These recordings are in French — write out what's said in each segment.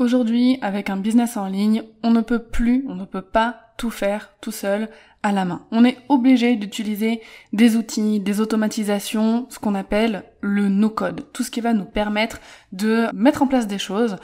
Aujourd'hui, avec un business en ligne, on ne peut plus, on ne peut pas tout faire tout seul à la main. On est obligé d'utiliser des outils, des automatisations, ce qu'on appelle le no-code, tout ce qui va nous permettre de mettre en place des choses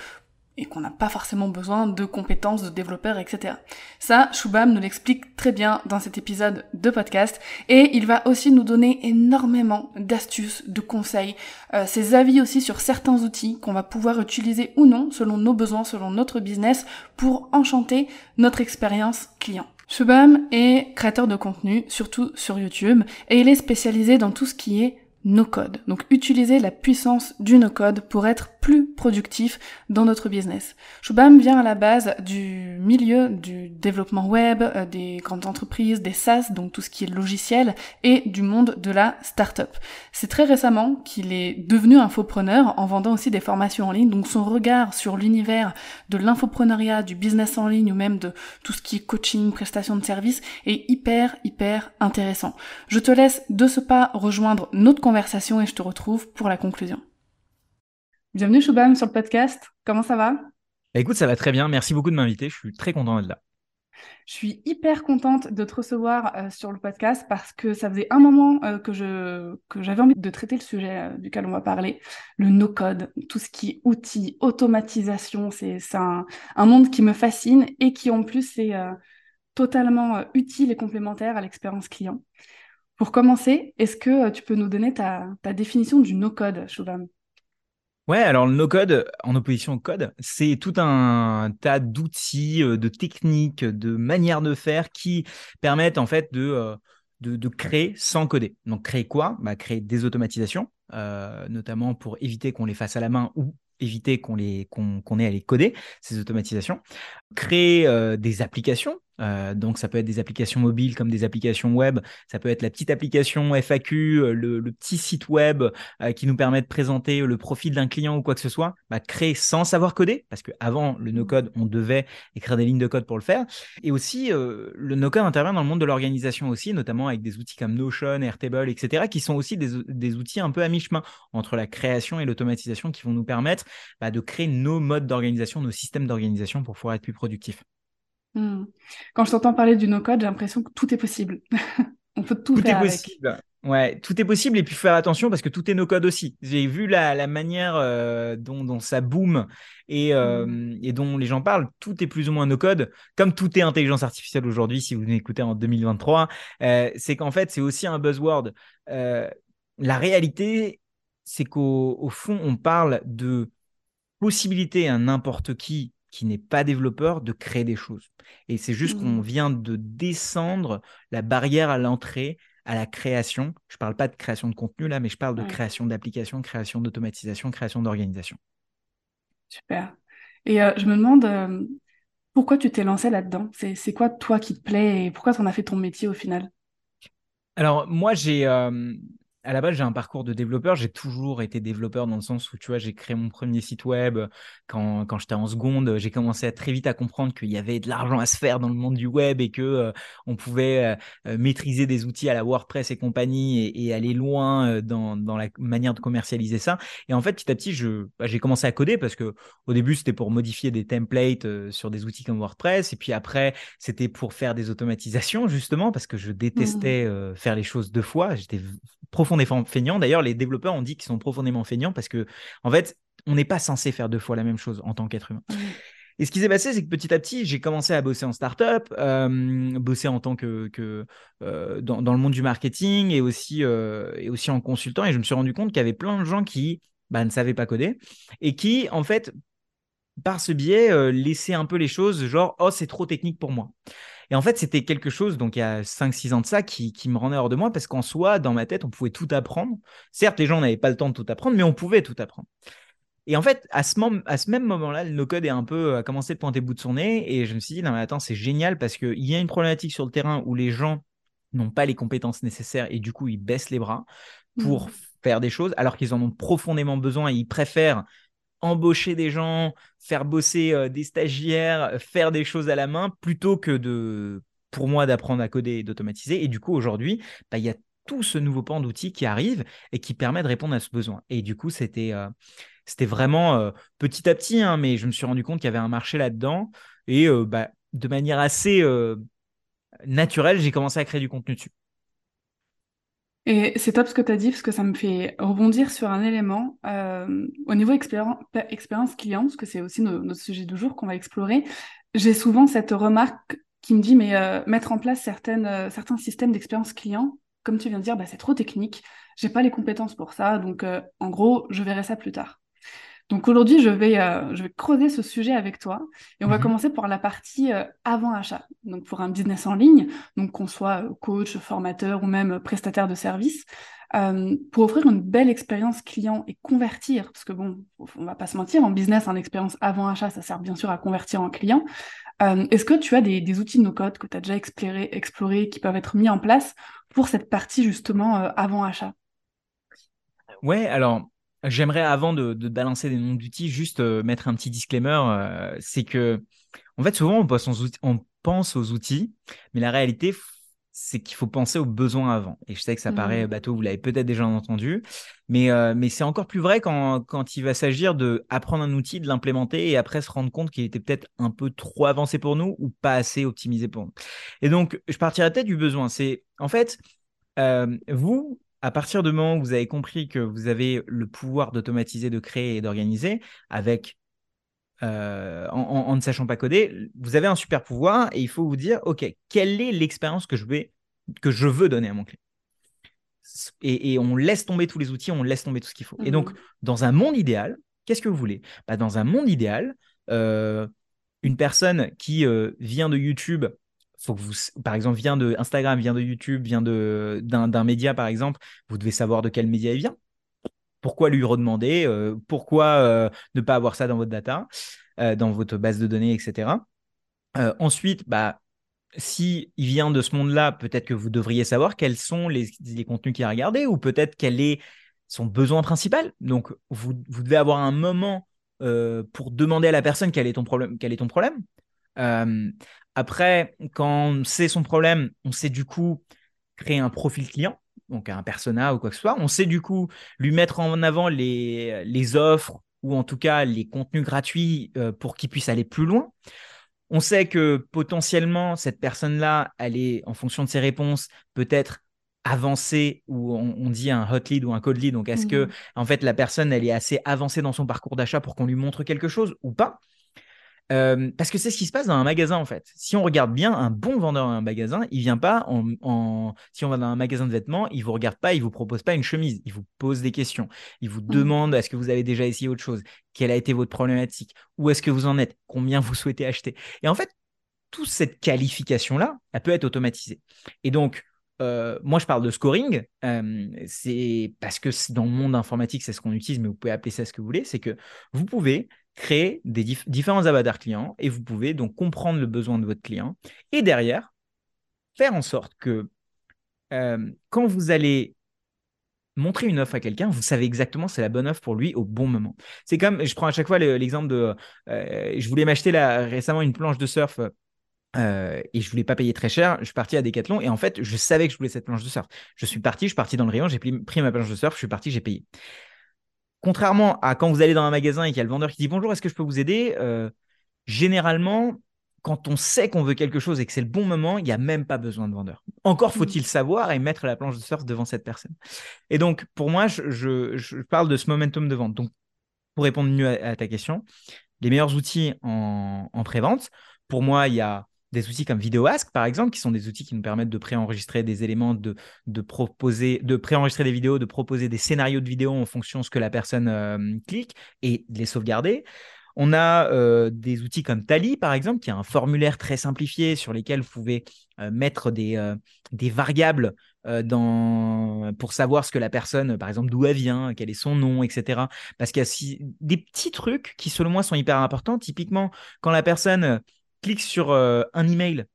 et qu'on n'a pas forcément besoin de compétences de développeurs, etc. Ça, Shubham nous l'explique très bien dans cet épisode de podcast et il va aussi nous donner énormément d'astuces, de conseils, euh, ses avis aussi sur certains outils qu'on va pouvoir utiliser ou non selon nos besoins, selon notre business pour enchanter notre expérience client. Shubham est créateur de contenu, surtout sur YouTube, et il est spécialisé dans tout ce qui est no-code. Donc utiliser la puissance du no-code pour être plus productif dans notre business. Shubham vient à la base du milieu du développement web, euh, des grandes entreprises, des SaaS, donc tout ce qui est logiciel, et du monde de la start-up. C'est très récemment qu'il est devenu infopreneur en vendant aussi des formations en ligne, donc son regard sur l'univers de l'infopreneuriat, du business en ligne ou même de tout ce qui est coaching, prestation de services est hyper, hyper intéressant. Je te laisse de ce pas rejoindre notre conversation et je te retrouve pour la conclusion. Bienvenue Shubham sur le podcast. Comment ça va? Écoute, ça va très bien. Merci beaucoup de m'inviter. Je suis très content d'être là. Je suis hyper contente de te recevoir euh, sur le podcast parce que ça faisait un moment euh, que je que j'avais envie de traiter le sujet euh, duquel on va parler, le no-code, tout ce qui est outils, automatisation. C'est un, un, monde qui me fascine et qui en plus est totalement utile et complémentaire à l'expérience client. Pour commencer, est-ce que euh, tu peux nous donner ta, définition du no-code, Shubham? Ouais, alors le no-code, en opposition au code, c'est tout un tas d'outils, euh, de techniques, de manières de faire qui permettent en fait de, euh, de, créer sans coder. Donc créer quoi? Bah, Créer des automatisations, notamment pour éviter qu'on les fasse à la main ou éviter qu'on les qu'on ait à les coder ces automatisations. Créer des applications euh, donc ça peut être des applications mobiles comme des applications web, ça peut être la petite application FAQ, euh, le, petit site web euh, qui nous permet de présenter le profil d'un client ou quoi que ce soit, bah, créer sans savoir coder, parce qu'avant le no-code, on devait écrire des lignes de code pour le faire. Et aussi, le no-code intervient dans le monde de l'organisation aussi, notamment avec des outils comme Notion, Airtable, etc., qui sont aussi des, outils un peu à mi-chemin entre la création et l'automatisation qui vont nous permettre bah, de créer nos modes d'organisation, nos systèmes d'organisation pour pouvoir être plus productifs. Hmm. Quand je t'entends parler du no-code, j'ai l'impression que tout est possible. On peut tout, tout est possible. Ouais, tout est possible et puis faire attention parce que tout est no-code aussi. J'ai vu la, manière euh, dont, ça boom euh, hmm. et, dont les gens parlent. Tout est plus ou moins no-code, comme tout est intelligence artificielle aujourd'hui. Si vous m'écoutez en 2023, euh, c'est qu'en fait c'est aussi un buzzword. la réalité, c'est qu'au fond, on parle de possibilité à n'importe qui qui n'est pas développeur de créer des choses. Et c'est juste qu'on mmh. vient de descendre la barrière à l'entrée à la création. Je ne parle pas de création de contenu là, mais je parle de création d'applications, création d'automatisation, création d'organisation. Super. Et euh, je me demande euh, pourquoi tu t'es lancé là-dedans? C'est quoi toi qui te plaît et pourquoi tu en as fait ton métier au final? Alors moi j'ai euh, à la base, j'ai un parcours de développeur. J'ai toujours été développeur dans le sens où, tu vois, j'ai créé mon premier site web quand, quand j'étais en seconde. J'ai commencé à très vite à comprendre qu'il y avait de l'argent à se faire dans le monde du web et que euh, on pouvait euh, euh, maîtriser des outils à la WordPress et compagnie et, aller loin dans, dans, la manière de commercialiser ça. Et en fait, petit à petit, je, bah, j'ai commencé à coder parce que au début, c'était pour modifier des templates sur des outils comme WordPress. Et puis après, c'était pour faire des automatisations, justement, parce que je détestais mmh. faire les choses deux fois. J'étais profondément feignants. D'ailleurs, les développeurs ont dit qu'ils sont profondément feignants parce que, en fait, on n'est pas censé faire deux fois la même chose en tant qu'être humain. Et ce qui s'est passé, c'est que petit à petit, j'ai commencé à bosser en startup, euh, bosser en tant que, euh, dans, le monde du marketing et aussi, euh, et aussi en consultant. Et je me suis rendu compte qu'il y avait plein de gens qui bah, ne savaient pas coder et qui, en fait, par ce biais, laissaient un peu les choses genre, oh, c'est trop technique pour moi. Et en fait, c'était quelque chose, donc il y a 5-6 ans de ça, qui, qui, me rendait hors de moi parce qu'en soi, dans ma tête, on pouvait tout apprendre. Certes, les gens n'avaient pas le temps de tout apprendre, mais on pouvait tout apprendre. Et en fait, à ce, à ce même moment-là, le no-code est un peu à commencé de pointer bout de son nez. Et je me suis dit, non, mais attends, c'est génial parce qu'il y a une problématique sur le terrain où les gens n'ont pas les compétences nécessaires et du coup, ils baissent les bras pour mmh. faire des choses alors qu'ils en ont profondément besoin et ils préfèrent embaucher des gens, faire bosser euh, des stagiaires, faire des choses à la main plutôt que de, pour moi, d'apprendre à coder et d'automatiser. Et du coup, aujourd'hui, bah, il y a tout ce nouveau pan d'outils qui arrive et qui permet de répondre à ce besoin. Et du coup, c'était euh, vraiment euh, petit à petit, hein, mais je me suis rendu compte qu'il y avait un marché là-dedans. Et bah, de manière assez naturelle, j'ai commencé à créer du contenu dessus. Et c'est top ce que tu as dit, parce que ça me fait rebondir sur un élément. Euh, au niveau expérience client, parce que c'est aussi notre sujet du jour qu'on va explorer, j'ai souvent cette remarque qui me dit, mais euh, mettre en place euh, certains systèmes d'expérience client, comme tu viens de dire, bah, c'est trop technique, j'ai pas les compétences pour ça, donc en gros, je verrai ça plus tard. Donc aujourd'hui, je vais, euh, je vais creuser ce sujet avec toi et on va mhm. commencer par la partie euh, avant achat. Donc pour un business en ligne, donc qu'on soit euh, coach, formateur ou même prestataire de service, pour offrir une belle expérience client et convertir, parce que bon, on va pas se mentir, en business, en expérience avant achat, ça sert bien sûr à convertir en client. Est-ce que tu as des, des outils de no-code que tu as déjà exploré, exploré, qui peuvent être mis en place pour cette partie justement avant achat? Ouais, alors J'aimerais, avant de, balancer des noms d'outils, juste euh, mettre un petit disclaimer. Euh, c'est que, en fait, souvent, on pense, aux, on pense aux outils, mais la réalité, c'est qu'il faut penser aux besoins avant. Et je sais que ça paraît mmh. bateau, vous l'avez peut-être déjà entendu, mais, euh, mais c'est encore plus vrai quand, quand il va s'agir d'apprendre un outil, de l'implémenter et après se rendre compte qu'il était peut-être un peu trop avancé pour nous ou pas assez optimisé pour nous. Et donc, je partirais peut-être du besoin. C'est, en fait, vous, à partir du moment où vous avez compris que vous avez le pouvoir d'automatiser, de créer et d'organiser, avec euh, en, ne sachant pas coder, vous avez un super pouvoir et il faut vous dire, ok, quelle est l'expérience que je vais, que je veux donner à mon client? Et, on laisse tomber tous les outils, on laisse tomber tout ce qu'il faut. Et donc, mmh. dans un monde idéal, qu'est-ce que vous voulez? Bah, Dans un monde idéal, euh, une personne qui euh, vient de YouTube faut que vous, par exemple, vient de Instagram, vient de YouTube, vient de d'un média, par exemple, vous devez savoir de quel média il vient. Pourquoi lui redemander euh, Pourquoi euh, ne pas avoir ça dans votre data, euh, dans votre base de données, etc. ensuite, bah, si il vient de ce monde-là, peut-être que vous devriez savoir quels sont les, les contenus qu'il a regardés ou peut-être quel est son besoin principal. Donc, vous, devez avoir un moment pour demander à la personne quel est ton problème. Quel est ton problème après, quand on sait son problème, on sait du coup créer un profil client, donc un persona ou quoi que ce soit. On sait du coup lui mettre en avant les, les offres ou en tout cas les contenus gratuits euh, pour qu'il puisse aller plus loin. On sait que potentiellement, cette personne-là, elle est, en fonction de ses réponses, peut-être avancée ou on, dit un hot lead ou un cold lead. Donc, est-ce que, mmh. en fait, la personne, elle est assez avancée dans son parcours d'achat pour qu'on lui montre quelque chose ou pas? Euh, parce que c'est ce qui se passe dans un magasin en fait. Si on regarde bien, un bon vendeur dans un magasin, il vient pas en, si on va dans un magasin de vêtements, il vous regarde pas, il vous propose pas une chemise, il vous pose des questions, il vous mmh. demande est-ce que vous avez déjà essayé autre chose, quelle a été votre problématique, où est-ce que vous en êtes, combien vous souhaitez acheter? Et en fait, toute cette qualification là, elle peut être automatisée. Et donc euh, moi, je parle de scoring. Euh, c'est parce que dans le monde informatique, c'est ce qu'on utilise, mais vous pouvez appeler ça ce que vous voulez. C'est que vous pouvez créer des différents avatars clients et vous pouvez donc comprendre le besoin de votre client et derrière faire en sorte que euh, quand vous allez montrer une offre à quelqu'un, vous savez exactement c'est la bonne offre pour lui au bon moment. C'est comme, je prends à chaque fois l'exemple de, euh, je voulais m'acheter récemment une planche de surf euh, et je voulais pas payer très cher. Je suis parti à Decathlon et en fait, je savais que je voulais cette planche de surf. Je suis parti, je suis parti dans le rayon, j'ai pris ma planche de surf, je suis parti, j'ai payé. Contrairement à quand vous allez dans un magasin et qu'il y a le vendeur qui dit bonjour, est-ce que je peux vous aider? Euh, Généralement, quand on sait qu'on veut quelque chose et que c'est le bon moment, il n'y a même pas besoin de vendeur. Encore mmh. faut-il savoir et mettre la planche de surf devant cette personne. Et donc, pour moi, je, parle de ce momentum de vente. Donc, pour répondre mieux à, ta question, les meilleurs outils en, en pré-vente, pour moi, il y a des outils comme VideoAsk, par exemple, qui sont des outils qui nous permettent de préenregistrer des éléments, de, de proposer, de préenregistrer des vidéos, de proposer des scénarios de vidéos en fonction de ce que la personne euh, clique et de les sauvegarder. On a euh, des outils comme Tally, par exemple, qui a un formulaire très simplifié sur lesquels vous pouvez euh, mettre des, des variables dans... pour savoir ce que la personne, par exemple, d'où elle vient, quel est son nom, etc. Parce qu'il y a des petits trucs qui, selon moi, sont hyper importants. Typiquement, quand la personne clique sur un email,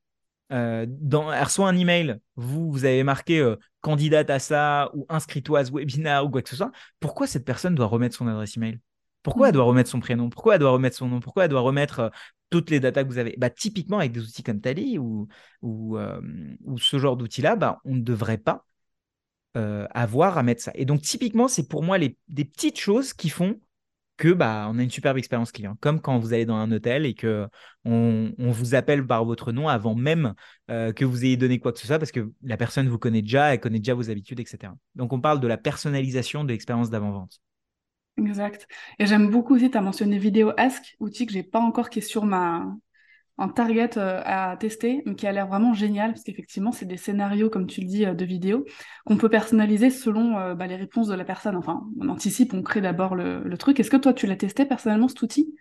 dans, elle reçoit un email, vous, vous avez marqué candidate à ça ou inscris-toi à ce webinar ou quoi que ce soit, pourquoi cette personne doit remettre son adresse email? Pourquoi elle mm. doit remettre son prénom? Pourquoi elle doit remettre son nom? Pourquoi elle doit remettre euh, toutes les datas que vous avez? Bah, Typiquement, avec des outils comme Tally ou, ou, euh, ou ce genre d'outils-là, bah, on ne devrait pas euh, avoir à mettre ça. Et donc, typiquement, c'est pour moi les, des petites choses qui font bah, on a une superbe expérience client. Comme quand vous allez dans un hôtel et que on, vous appelle par votre nom avant même que vous ayez donné quoi que ce soit, parce que la personne vous connaît déjà, elle connaît déjà vos habitudes, etc. Donc, on parle de la personnalisation de l'expérience d'avant-vente. Exact. Et j'aime beaucoup aussi, tu as mentionné Vidéo Ask, outil que j'ai pas encore, qui est sur ma en target euh, à tester, mais qui a l'air vraiment génial, parce qu'effectivement, c'est des scénarios, comme tu le dis, euh, de vidéo, qu'on peut personnaliser selon euh, bah, les réponses de la personne. Enfin, on anticipe, on crée d'abord le, le, truc. Est-ce que toi, tu l'as testé personnellement, cet outil?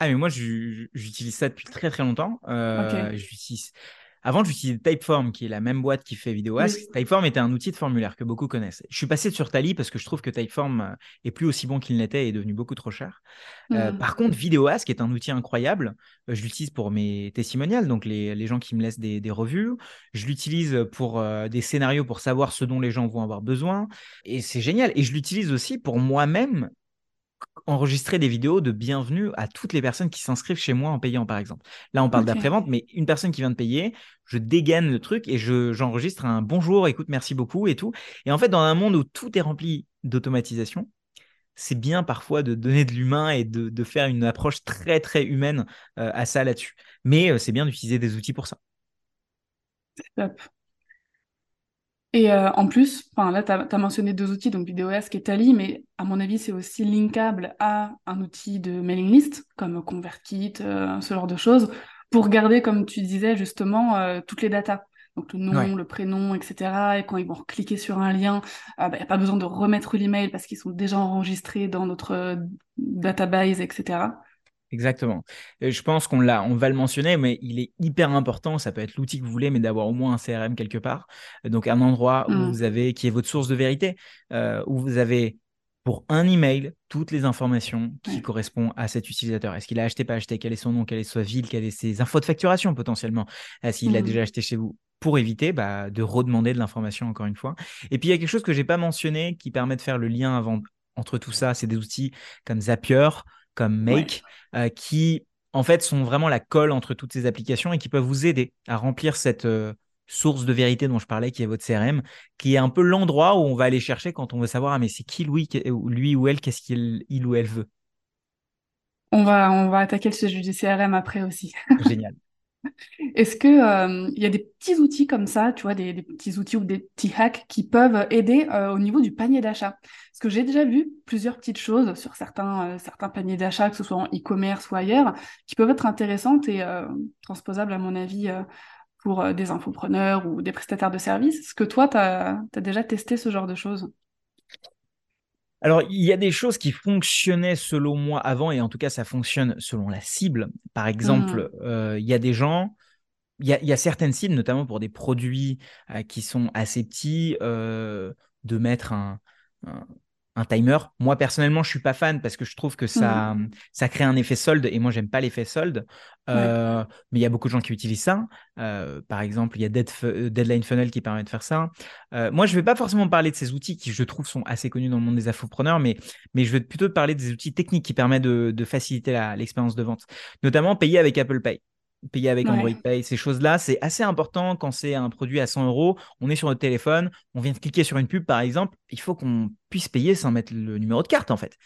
Ah, mais moi, j'utilise ça depuis très très longtemps. Euh, J'utilise avant, j'utilisais Typeform, qui est la même boîte qui fait VideoAsk. Typeform était un outil de formulaire que beaucoup connaissent. Je suis passé sur Tally parce que je trouve que Typeform euh, est plus aussi bon qu'il n'était et est devenu beaucoup trop cher. Euh, mm. par contre, VideoAsk est un outil incroyable. Euh, je l'utilise pour mes testimonials, donc les, gens qui me laissent des, revues. Je l'utilise pour des scénarios pour savoir ce dont les gens vont avoir besoin. Et c'est génial. Et je l'utilise aussi pour moi-même enregistrer des vidéos de bienvenue à toutes les personnes qui s'inscrivent chez moi en payant, par exemple. Là, on parle d'après-vente, mais une personne qui vient de payer, je dégaine le truc et je, j'enregistre un bonjour, écoute, merci beaucoup et tout. Et en fait, dans un monde où tout est rempli d'automatisation, c'est bien parfois de donner de l'humain et de, faire une approche très, très humaine euh, à ça là-dessus. Mais euh, c'est bien d'utiliser des outils pour ça. Top. Et euh, en plus, là, tu as, mentionné deux outils, donc VideoAsk et Tally, mais à mon avis, c'est aussi linkable à un outil de mailing list, comme ConvertKit, euh, ce genre de choses, pour garder, comme tu disais justement, euh, toutes les datas. Donc le nom, le prénom, etc. Et quand ils vont cliquer sur un lien, il n'y bah, a pas besoin de remettre l'email parce qu'ils sont déjà enregistrés dans notre database, etc. Exactement. je pense qu'on l'a, on va le mentionner, mais il est hyper important. Ça peut être l'outil que vous voulez, mais d'avoir au moins un CRM quelque part. Donc un endroit où mmh. vous avez, qui est votre source de vérité, euh, où vous avez pour un email toutes les informations qui correspondent à cet utilisateur. Est-ce qu'il a acheté, pas acheté, quel est son nom, quelle est sa ville, quelles sont ses infos de facturation potentiellement, est-ce qu'il a mmh. déjà acheté chez vous pour éviter bah, de redemander de l'information encore une fois. Et puis il y a quelque chose que j'ai pas mentionné qui permet de faire le lien avant, entre tout ça, c'est des outils comme Zapier, comme Make, euh, qui en fait sont vraiment la colle entre toutes ces applications et qui peuvent vous aider à remplir cette euh, source de vérité dont je parlais, qui est votre CRM, qui est un peu l'endroit où on va aller chercher quand on veut savoir ah, mais c'est qui lui, lui ou elle, qu'est-ce qu'il il ou elle veut. On va, on va attaquer le sujet du CRM après aussi. Génial. Est-ce que euh, y a des petits outils comme ça, tu vois, des, petits outils ou des petits hacks qui peuvent aider euh, au niveau du panier d'achat? Parce que j'ai déjà vu plusieurs petites choses sur certains, euh, certains paniers d'achat, que ce soit en e-commerce ou ailleurs, qui peuvent être intéressantes et transposables à mon avis pour des infopreneurs ou des prestataires de services. Est-ce que toi, tu as, déjà testé ce genre de choses? Alors, il y a des choses qui fonctionnaient selon moi avant, et en tout cas, ça fonctionne selon la cible. Par exemple, mmh. euh, il y a des gens, il y a, certaines cibles, notamment pour des produits euh, qui sont assez petits, euh, de mettre un, un timer. Moi, personnellement, je suis pas fan parce que je trouve que ça, mmh. ça crée un effet solde et moi, j'aime pas l'effet solde. Euh, mais il y a beaucoup de gens qui utilisent ça. Euh, par exemple, il y a euh, Deadline Funnel qui permet de faire ça. moi, je vais pas forcément parler de ces outils qui, je trouve, sont assez connus dans le monde des infopreneurs, mais, mais je vais plutôt parler des outils techniques qui permettent de, de faciliter l'expérience de vente, notamment payer avec Apple Pay payer avec Android Pay, ces choses-là, c'est assez important quand c'est un produit à 100 euros. On est sur notre téléphone, on vient de cliquer sur une pub, par exemple, il faut qu'on puisse payer sans mettre le numéro de carte, en fait.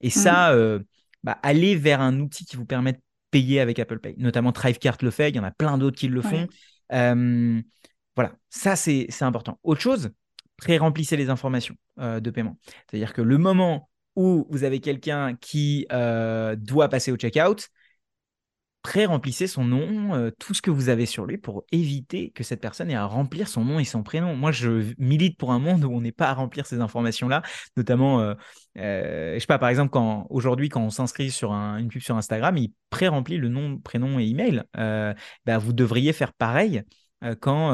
Et ça, mm. euh, bah, aller vers un outil qui vous permet de payer avec Apple Pay, notamment Thrivecart le fait, il y en a plein d'autres qui le font. Euh, voilà, ça, c'est important. Autre chose, pré-remplissez les informations euh, de paiement. C'est-à-dire que le moment où vous avez quelqu'un qui doit passer au checkout, pré-remplissez son nom, euh, tout ce que vous avez sur lui pour éviter que cette personne ait à remplir son nom et son prénom. Moi, je milite pour un monde où on n'est pas à remplir ces informations-là, notamment, euh, euh, je sais pas, par exemple, quand aujourd'hui, quand on s'inscrit sur une pub sur Instagram, il pré-remplit le nom, prénom et email. Bah, vous devriez faire pareil quand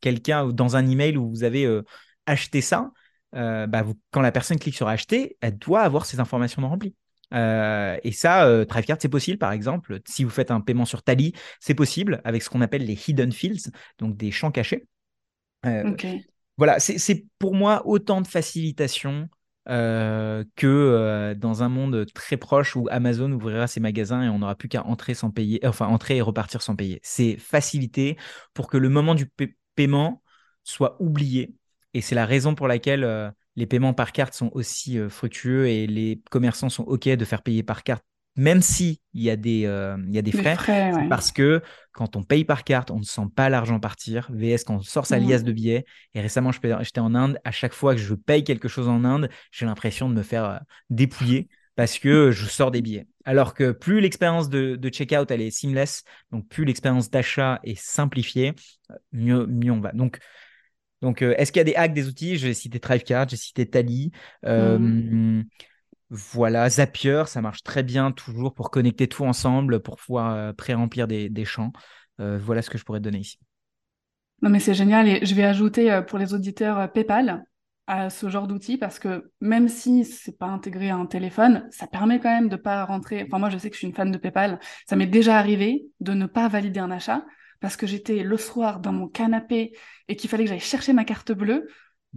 quelqu'un, dans un email où vous avez acheté ça, bah, quand la personne clique sur acheter, elle doit avoir ces informations remplies. Euh, et ça, euh, Thrivecard, c'est possible, par exemple. Si vous faites un paiement sur Tally, c'est possible avec ce qu'on appelle les hidden fields, donc des champs cachés. Euh, voilà, c'est pour moi autant de facilitation que dans un monde très proche où Amazon ouvrira ses magasins et on n'aura plus qu'à entrer sans payer, enfin entrer et repartir sans payer. C'est facilité pour que le moment du paiement soit oublié. Et c'est la raison pour laquelle les paiements par carte sont aussi euh, fructueux et les commerçants sont OK de faire payer par carte, même s'il y a des, euh, il y a des frais. Parce que quand on paye par carte, on ne sent pas l'argent partir. VS, quand on sort sa liasse de billets, et récemment, j'étais en Inde, à chaque fois que je paye quelque chose en Inde, j'ai l'impression de me faire euh, dépouiller parce que je sors des billets. Alors que plus l'expérience de, de checkout elle est seamless, donc plus l'expérience d'achat est simplifiée, mieux, mieux on va. Donc donc, euh, est-ce qu'il y a des hacks des outils? J'ai cité Thrivecard, j'ai cité Tally. Euh, mmh. Voilà, Zapier, ça marche très bien toujours pour connecter tout ensemble, pour pouvoir euh, pré-remplir des, champs. voilà ce que je pourrais te donner ici. Non, mais c'est génial. Et je vais ajouter pour les auditeurs PayPal à ce genre d'outils parce que même si c'est pas intégré à un téléphone, ça permet quand même de pas rentrer. Enfin, moi, je sais que je suis une fan de PayPal. Ça m'est déjà arrivé de ne pas valider un achat parce que j'étais le soir dans mon canapé et qu'il fallait que j'aille chercher ma carte bleue.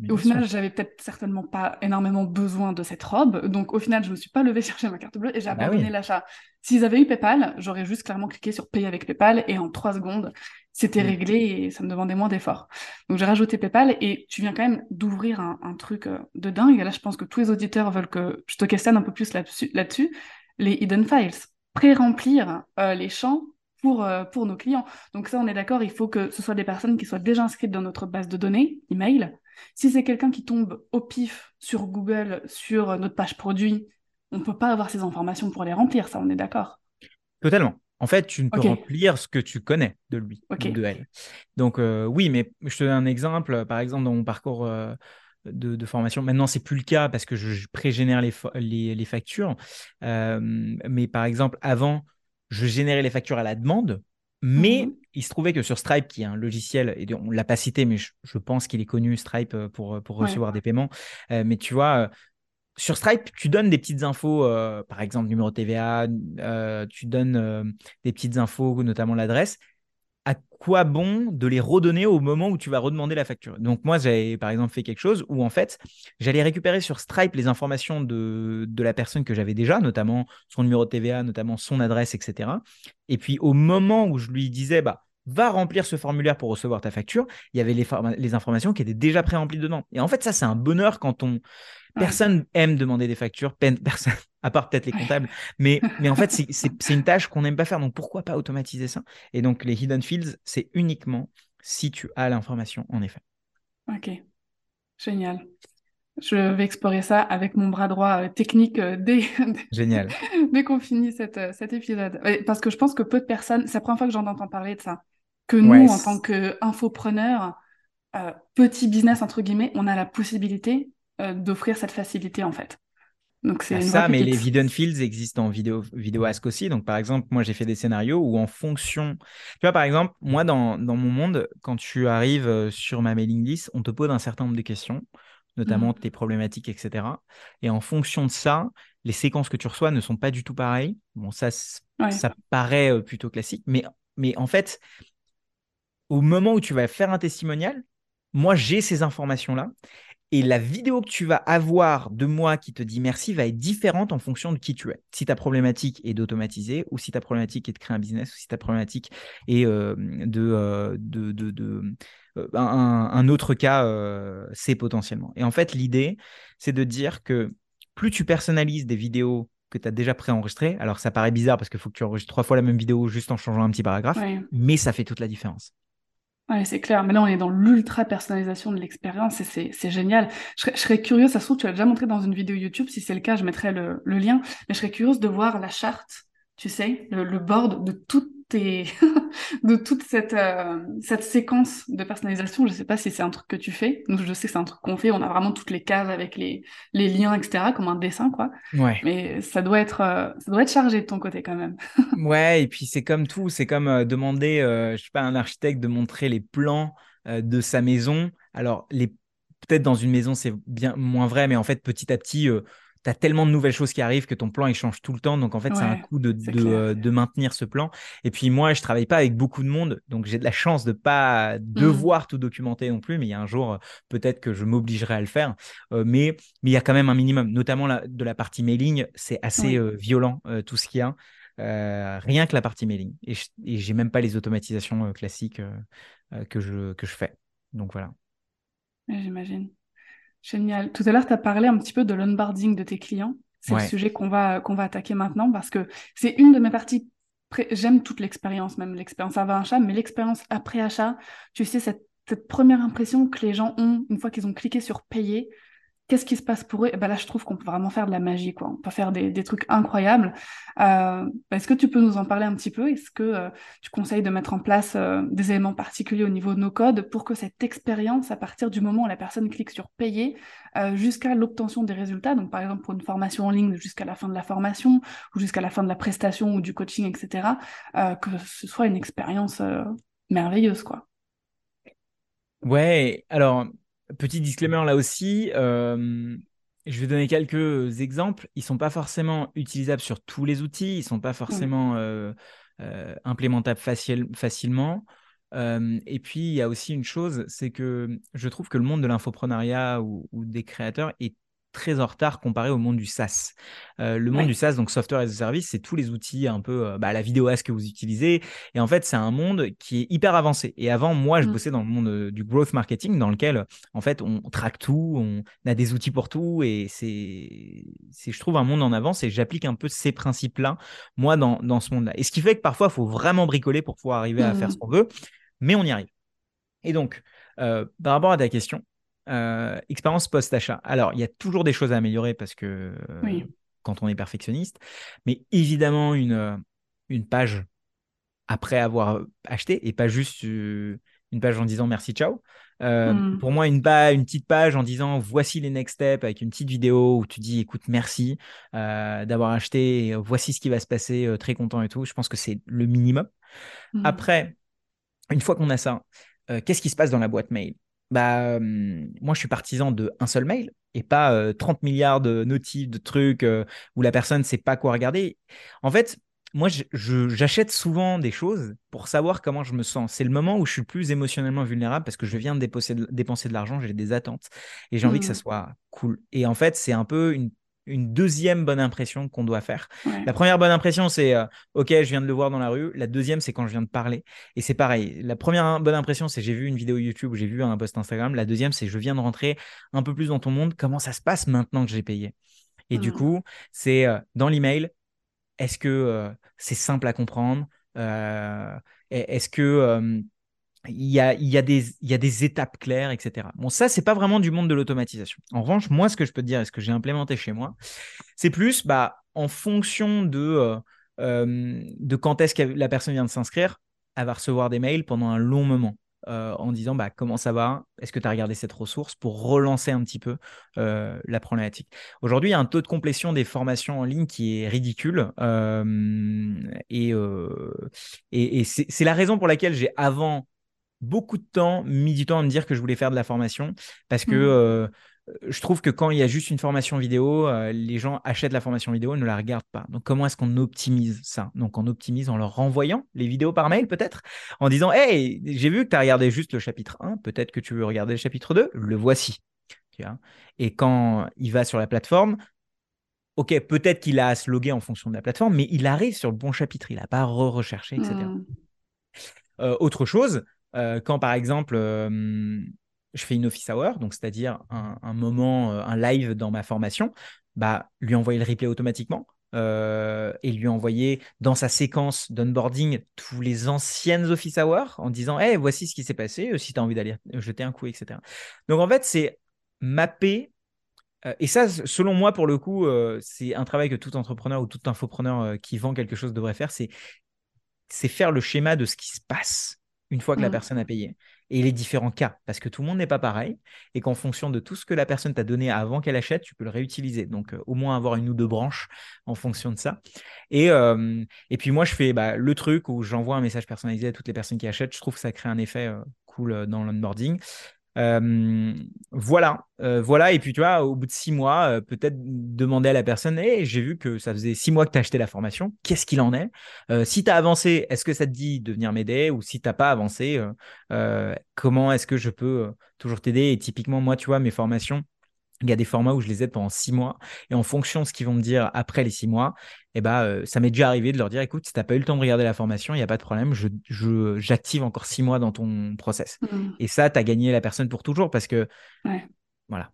au final, j'avais peut-être certainement pas énormément besoin de cette robe. Donc, au final, je me suis pas levée chercher ma carte bleue et j'ai bah abandonné l'achat. S'ils avaient eu PayPal, j'aurais juste clairement cliqué sur payer avec PayPal et en trois secondes, c'était réglé et ça me demandait moins d'efforts. Donc, j'ai rajouté PayPal et tu viens quand même d'ouvrir un, truc euh, de dingue. Et là, je pense que tous les auditeurs veulent que je te questionne un peu plus là-dessus. les hidden files. Pré-remplir euh, les champs pour, euh, pour nos clients. Donc ça, on est d'accord, il faut que ce soit des personnes qui soient déjà inscrites dans notre base de données, email. Si c'est quelqu'un qui tombe au pif sur Google, sur notre page produit, on ne peut pas avoir ces informations pour les remplir, ça, on est d'accord Totalement. En fait, tu ne peux remplir ce que tu connais de lui ou de elle. Donc euh, oui, mais je te donne un exemple. Par exemple, dans mon parcours euh, de, formation, maintenant c'est plus le cas parce que je, pré-génère les, les, les, factures. mais par exemple, avant, je générais les factures à la demande, mais mhm. il se trouvait que sur Stripe, qui est un logiciel, et on ne l'a pas cité, mais je, pense qu'il est connu, Stripe, euh, pour, euh, pour recevoir des paiements. Euh, mais tu vois, sur Stripe, tu donnes des petites infos, par exemple numéro TVA, tu donnes des petites infos, notamment l'adresse à quoi bon de les redonner au moment où tu vas redemander la facture? Donc moi, j'avais par exemple fait quelque chose où en fait, j'allais récupérer sur Stripe les informations de, de la personne que j'avais déjà, notamment son numéro TVA, notamment son adresse, etc. Et puis au moment où je lui disais, bah, va remplir ce formulaire pour recevoir ta facture, il y avait les, les informations qui étaient déjà pré-remplies dedans. Et en fait, ça, c'est un bonheur quand on, Personne aime demander des factures, personne, à part peut-être les comptables. Mais, mais en fait, c'est une tâche qu'on n'aime pas faire. Donc, pourquoi pas automatiser ça? Et donc, les hidden fields, c'est uniquement si tu as l'information, en effet. Ok, génial. Je vais explorer ça avec mon bras droit euh, technique euh, dès, Génial. dès qu'on finit cette, euh, cet épisode. Parce que je pense que peu de personnes, c'est la première fois que j'en entends parler de ça, que nous, en tant qu'infopreneurs, petit business, entre guillemets, on a la possibilité euh, d'offrir cette facilité en fait. Donc c'est ça, mais les hidden fields existent en vidéo, vidéo ask aussi. Donc par exemple, moi j'ai fait des scénarios où en fonction, tu vois par exemple, moi dans, dans mon monde, quand tu arrives euh, sur ma mailing list, on te pose un certain nombre de questions, notamment mhm. tes problématiques, etc. Et en fonction de ça, les séquences que tu reçois ne sont pas du tout pareilles. Bon, ça, ça paraît euh, plutôt classique, mais, mais en fait, au moment où tu vas faire un testimonial, moi j'ai ces informations-là et la vidéo que tu vas avoir de moi qui te dit merci va être différente en fonction de qui tu es. Si ta problématique est d'automatiser, ou si ta problématique est de créer un business, ou si ta problématique est euh, de, euh, de, de, euh, un, autre cas, c'est potentiellement. Et en fait, l'idée, c'est de dire que plus tu personnalises des vidéos que tu as déjà préenregistrées, alors ça paraît bizarre parce qu'il faut que tu enregistres trois fois la même vidéo juste en changeant un petit paragraphe, mais ça fait toute la différence. Ouais, c'est clair. Là, on est dans l'ultra personnalisation de l'expérience et c'est génial. Je serais, curieuse, ça se trouve, tu l'as déjà montré dans une vidéo YouTube. Si c'est le cas, je mettrai le, lien. Mais je serais curieuse de voir la charte tu sais, le, board de toutes tes, de toute cette, euh, cette séquence de personnalisation. Je sais pas si c'est un truc que tu fais. Nous, je sais que c'est un truc qu'on fait. On a vraiment toutes les cases avec les, les liens, etc., comme un dessin, quoi. Ouais. Mais ça doit être, euh, ça doit être chargé de ton côté quand même. ouais, et puis c'est comme tout. C'est comme euh, demander, je sais pas, à un architecte de montrer les plans de sa maison. Alors, les peut-être dans une maison, c'est bien moins vrai, mais en fait, petit à petit, tu as tellement de nouvelles choses qui arrivent que ton plan il change tout le temps. Donc en fait, c'est un coup de, euh, de, maintenir ce plan. Et puis moi, je travaille pas avec beaucoup de monde, donc j'ai de la chance de pas mmh. devoir tout documenter non plus. Mais il y a un jour, euh, peut-être que je m'obligerai à le faire. Euh, mais mais il y a quand même un minimum, notamment de la partie mailing, c'est assez violent tout ce qu'il y a. rien que la partie mailing. Et, j'ai même pas les automatisations classiques que, je, que je fais. Donc voilà. J'imagine. Génial. Tout à l'heure, tu as parlé un petit peu de l'onboarding de tes clients. C'est le sujet qu'on va, qu'on va attaquer maintenant parce que c'est une de mes parties. J'aime toute l'expérience, même l'expérience avant achat, mais l'expérience après achat, tu sais, cette, cette première impression que les gens ont une fois qu'ils ont cliqué sur payer, qu'est-ce qui se passe pour eux? Ben Là, je trouve qu'on peut vraiment faire de la magie, quoi. On peut faire des, trucs incroyables. Euh, Est-ce que tu peux nous en parler un petit peu? Est-ce que euh, tu conseilles de mettre en place euh, des éléments particuliers au niveau de nos codes pour que cette expérience, à partir du moment où la personne clique sur payer, jusqu'à l'obtention des résultats, donc par exemple pour une formation en ligne, jusqu'à la fin de la formation, ou jusqu'à la fin de la prestation ou du coaching, etc., que ce soit une expérience merveilleuse, quoi? Ouais, alors Petit disclaimer là aussi, euh, je vais donner quelques exemples. Ils ne sont pas forcément utilisables sur tous les outils, ils ne sont pas forcément euh, euh, implémentables facilement. et puis, il y a aussi une chose, c'est que je trouve que le monde de l'infoprenariat ou, ou, des créateurs est très en retard comparé au monde du SaaS. Euh, le monde du SaaS, donc Software as a Service, c'est tous les outils un peu, euh, bah, la vidéo as que vous utilisez. Et en fait, c'est un monde qui est hyper avancé. Et avant, moi, je mmh. bossais dans le monde euh, du growth marketing, dans lequel, en fait, on traque tout, on a des outils pour tout. Et c'est, c'est je trouve, un monde en avance. Et j'applique un peu ces principes-là, moi, dans, dans ce monde-là. Et ce qui fait que parfois, il faut vraiment bricoler pour pouvoir arriver à faire ce mmh. qu'on veut. Mais on y arrive. Et donc, par rapport à ta question, euh, expérience post-achat. Alors, il y a toujours des choses à améliorer parce que euh, quand on est perfectionniste, mais évidemment, une, euh, une page après avoir acheté et pas juste une page en disant merci, ciao. Hmm. Pour moi, une, page, une petite page en disant voici les next steps avec une petite vidéo où tu dis écoute, merci d'avoir acheté, voici ce qui va se passer, très content et tout. Je pense que c'est le minimum. Hmm. Après, une fois qu'on a ça, qu'est-ce qui se passe dans la boîte mail? Bah, moi, je suis partisan de un seul mail et pas 30 milliards de notifs, de trucs où la personne ne sait pas quoi regarder. En fait, moi, j'achète souvent des choses pour savoir comment je me sens. C'est le moment où je suis le plus émotionnellement vulnérable parce que je viens de dépenser de, dépenser de l'argent, j'ai des attentes et j'ai envie que ça mmh. soit cool. Et en fait, c'est un peu une une deuxième bonne impression qu'on doit faire. La première bonne impression, c'est euh, OK, je viens de le voir dans la rue. La deuxième, c'est quand je viens de parler. Et c'est pareil. La première bonne impression, c'est j'ai vu une vidéo YouTube ou j'ai vu un post Instagram. La deuxième, c'est je viens de rentrer un peu plus dans ton monde. Comment ça se passe maintenant que j'ai payé? Et du mmh. coup, c'est euh, dans l'email. Est-ce que euh, c'est simple à comprendre? Est-ce que il y, a, il, y a des, il y a des étapes claires, etc. Bon, ça, c'est pas vraiment du monde de l'automatisation. En revanche, moi, ce que je peux te dire et ce que j'ai implémenté chez moi, c'est plus bah, en fonction de, euh, euh, de quand est-ce que la personne vient de s'inscrire, elle va recevoir des mails pendant un long moment. Euh, en disant bah, comment ça va, est-ce que tu as regardé cette ressource? Pour relancer un petit peu la problématique. Aujourd'hui, il y a un taux de complétion des formations en ligne qui est ridicule et, et, et c'est la raison pour laquelle j'ai avant beaucoup de temps, mis du temps à me dire que je voulais faire de la formation parce que mmh. euh, je trouve que quand il y a juste une formation vidéo, euh, les gens achètent la formation vidéo et ne la regardent pas. Donc, comment est-ce qu'on optimise ça? Donc, on optimise en leur renvoyant les vidéos par mail, peut-être, en disant Hey, j'ai vu que tu as regardé juste le chapitre 1, peut-être que tu veux regarder le chapitre 2, le voici. et quand il va sur la plateforme, Ok, peut-être qu'il a à se loguer en fonction de la plateforme, mais il arrive sur le bon chapitre, il n'a pas re-recherché, etc. Mmh. Euh, autre chose, euh, quand par exemple euh, je fais une office hour, donc c'est-à-dire un, moment, euh, un live dans ma formation, bah, lui envoyer le replay automatiquement. et lui envoyer dans sa séquence d'onboarding tous les anciennes office hours en disant hey, voici ce qui s'est passé, si tu as envie d'aller jeter un coup, etc. Donc en fait, c'est mapper et ça, selon moi, pour le coup, c'est un travail que tout entrepreneur ou tout infopreneur qui vend quelque chose devrait faire, c'est faire le schéma de ce qui se passe une fois que la mmh. personne a payé et les différents cas, parce que tout le monde n'est pas pareil, et qu'en fonction de tout ce que la personne t'a donné avant qu'elle achète, tu peux le réutiliser. Donc, euh, au moins avoir une ou deux branches en fonction de ça. Et, euh, et puis, moi, je fais bah, le truc où j'envoie un message personnalisé à toutes les personnes qui achètent. Je trouve que ça crée un effet euh, cool dans l'onboarding. Euh, voilà, euh, voilà. Et puis, tu vois, au bout de six mois, euh, peut-être demander à la personne hey, j'ai vu que ça faisait six mois que tu as acheté la formation. Qu'est-ce qu'il en est? Si tu as avancé, est-ce que ça te dit de venir m'aider? Ou si tu pas avancé, comment est-ce que je peux toujours t'aider? Et typiquement, moi, tu vois, mes formations, il y a des formats où je les aide pendant six mois. Et en fonction de ce qu'ils vont me dire après les six mois, eh ben, euh, ça m'est déjà arrivé de leur dire écoute, si tu n'as pas eu le temps de regarder la formation, il n'y a pas de problème, je, j'active encore six mois dans ton process. Mmh. Et ça, tu as gagné la personne pour toujours parce que. Voilà.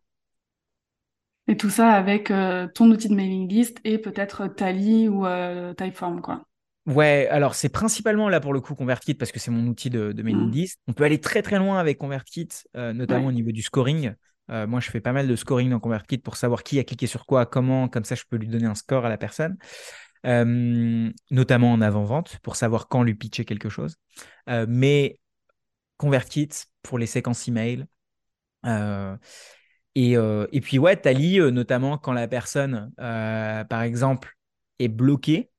Et tout ça avec euh, ton outil de mailing list et peut-être Tally ou euh, Typeform, quoi. Ouais, alors c'est principalement là pour le coup ConvertKit parce que c'est mon outil de, mailing mmh. list. On peut aller très très loin avec ConvertKit, notamment au niveau du scoring. Euh, moi, je fais pas mal de scoring dans ConvertKit pour savoir qui a cliqué sur quoi, comment, comme ça, je peux lui donner un score à la personne. Euh, notamment en avant-vente, pour savoir quand lui pitcher quelque chose. Euh, mais ConvertKit pour les séquences email. Et, et, puis, ouais, Tally, notamment quand la personne, par exemple, est bloquée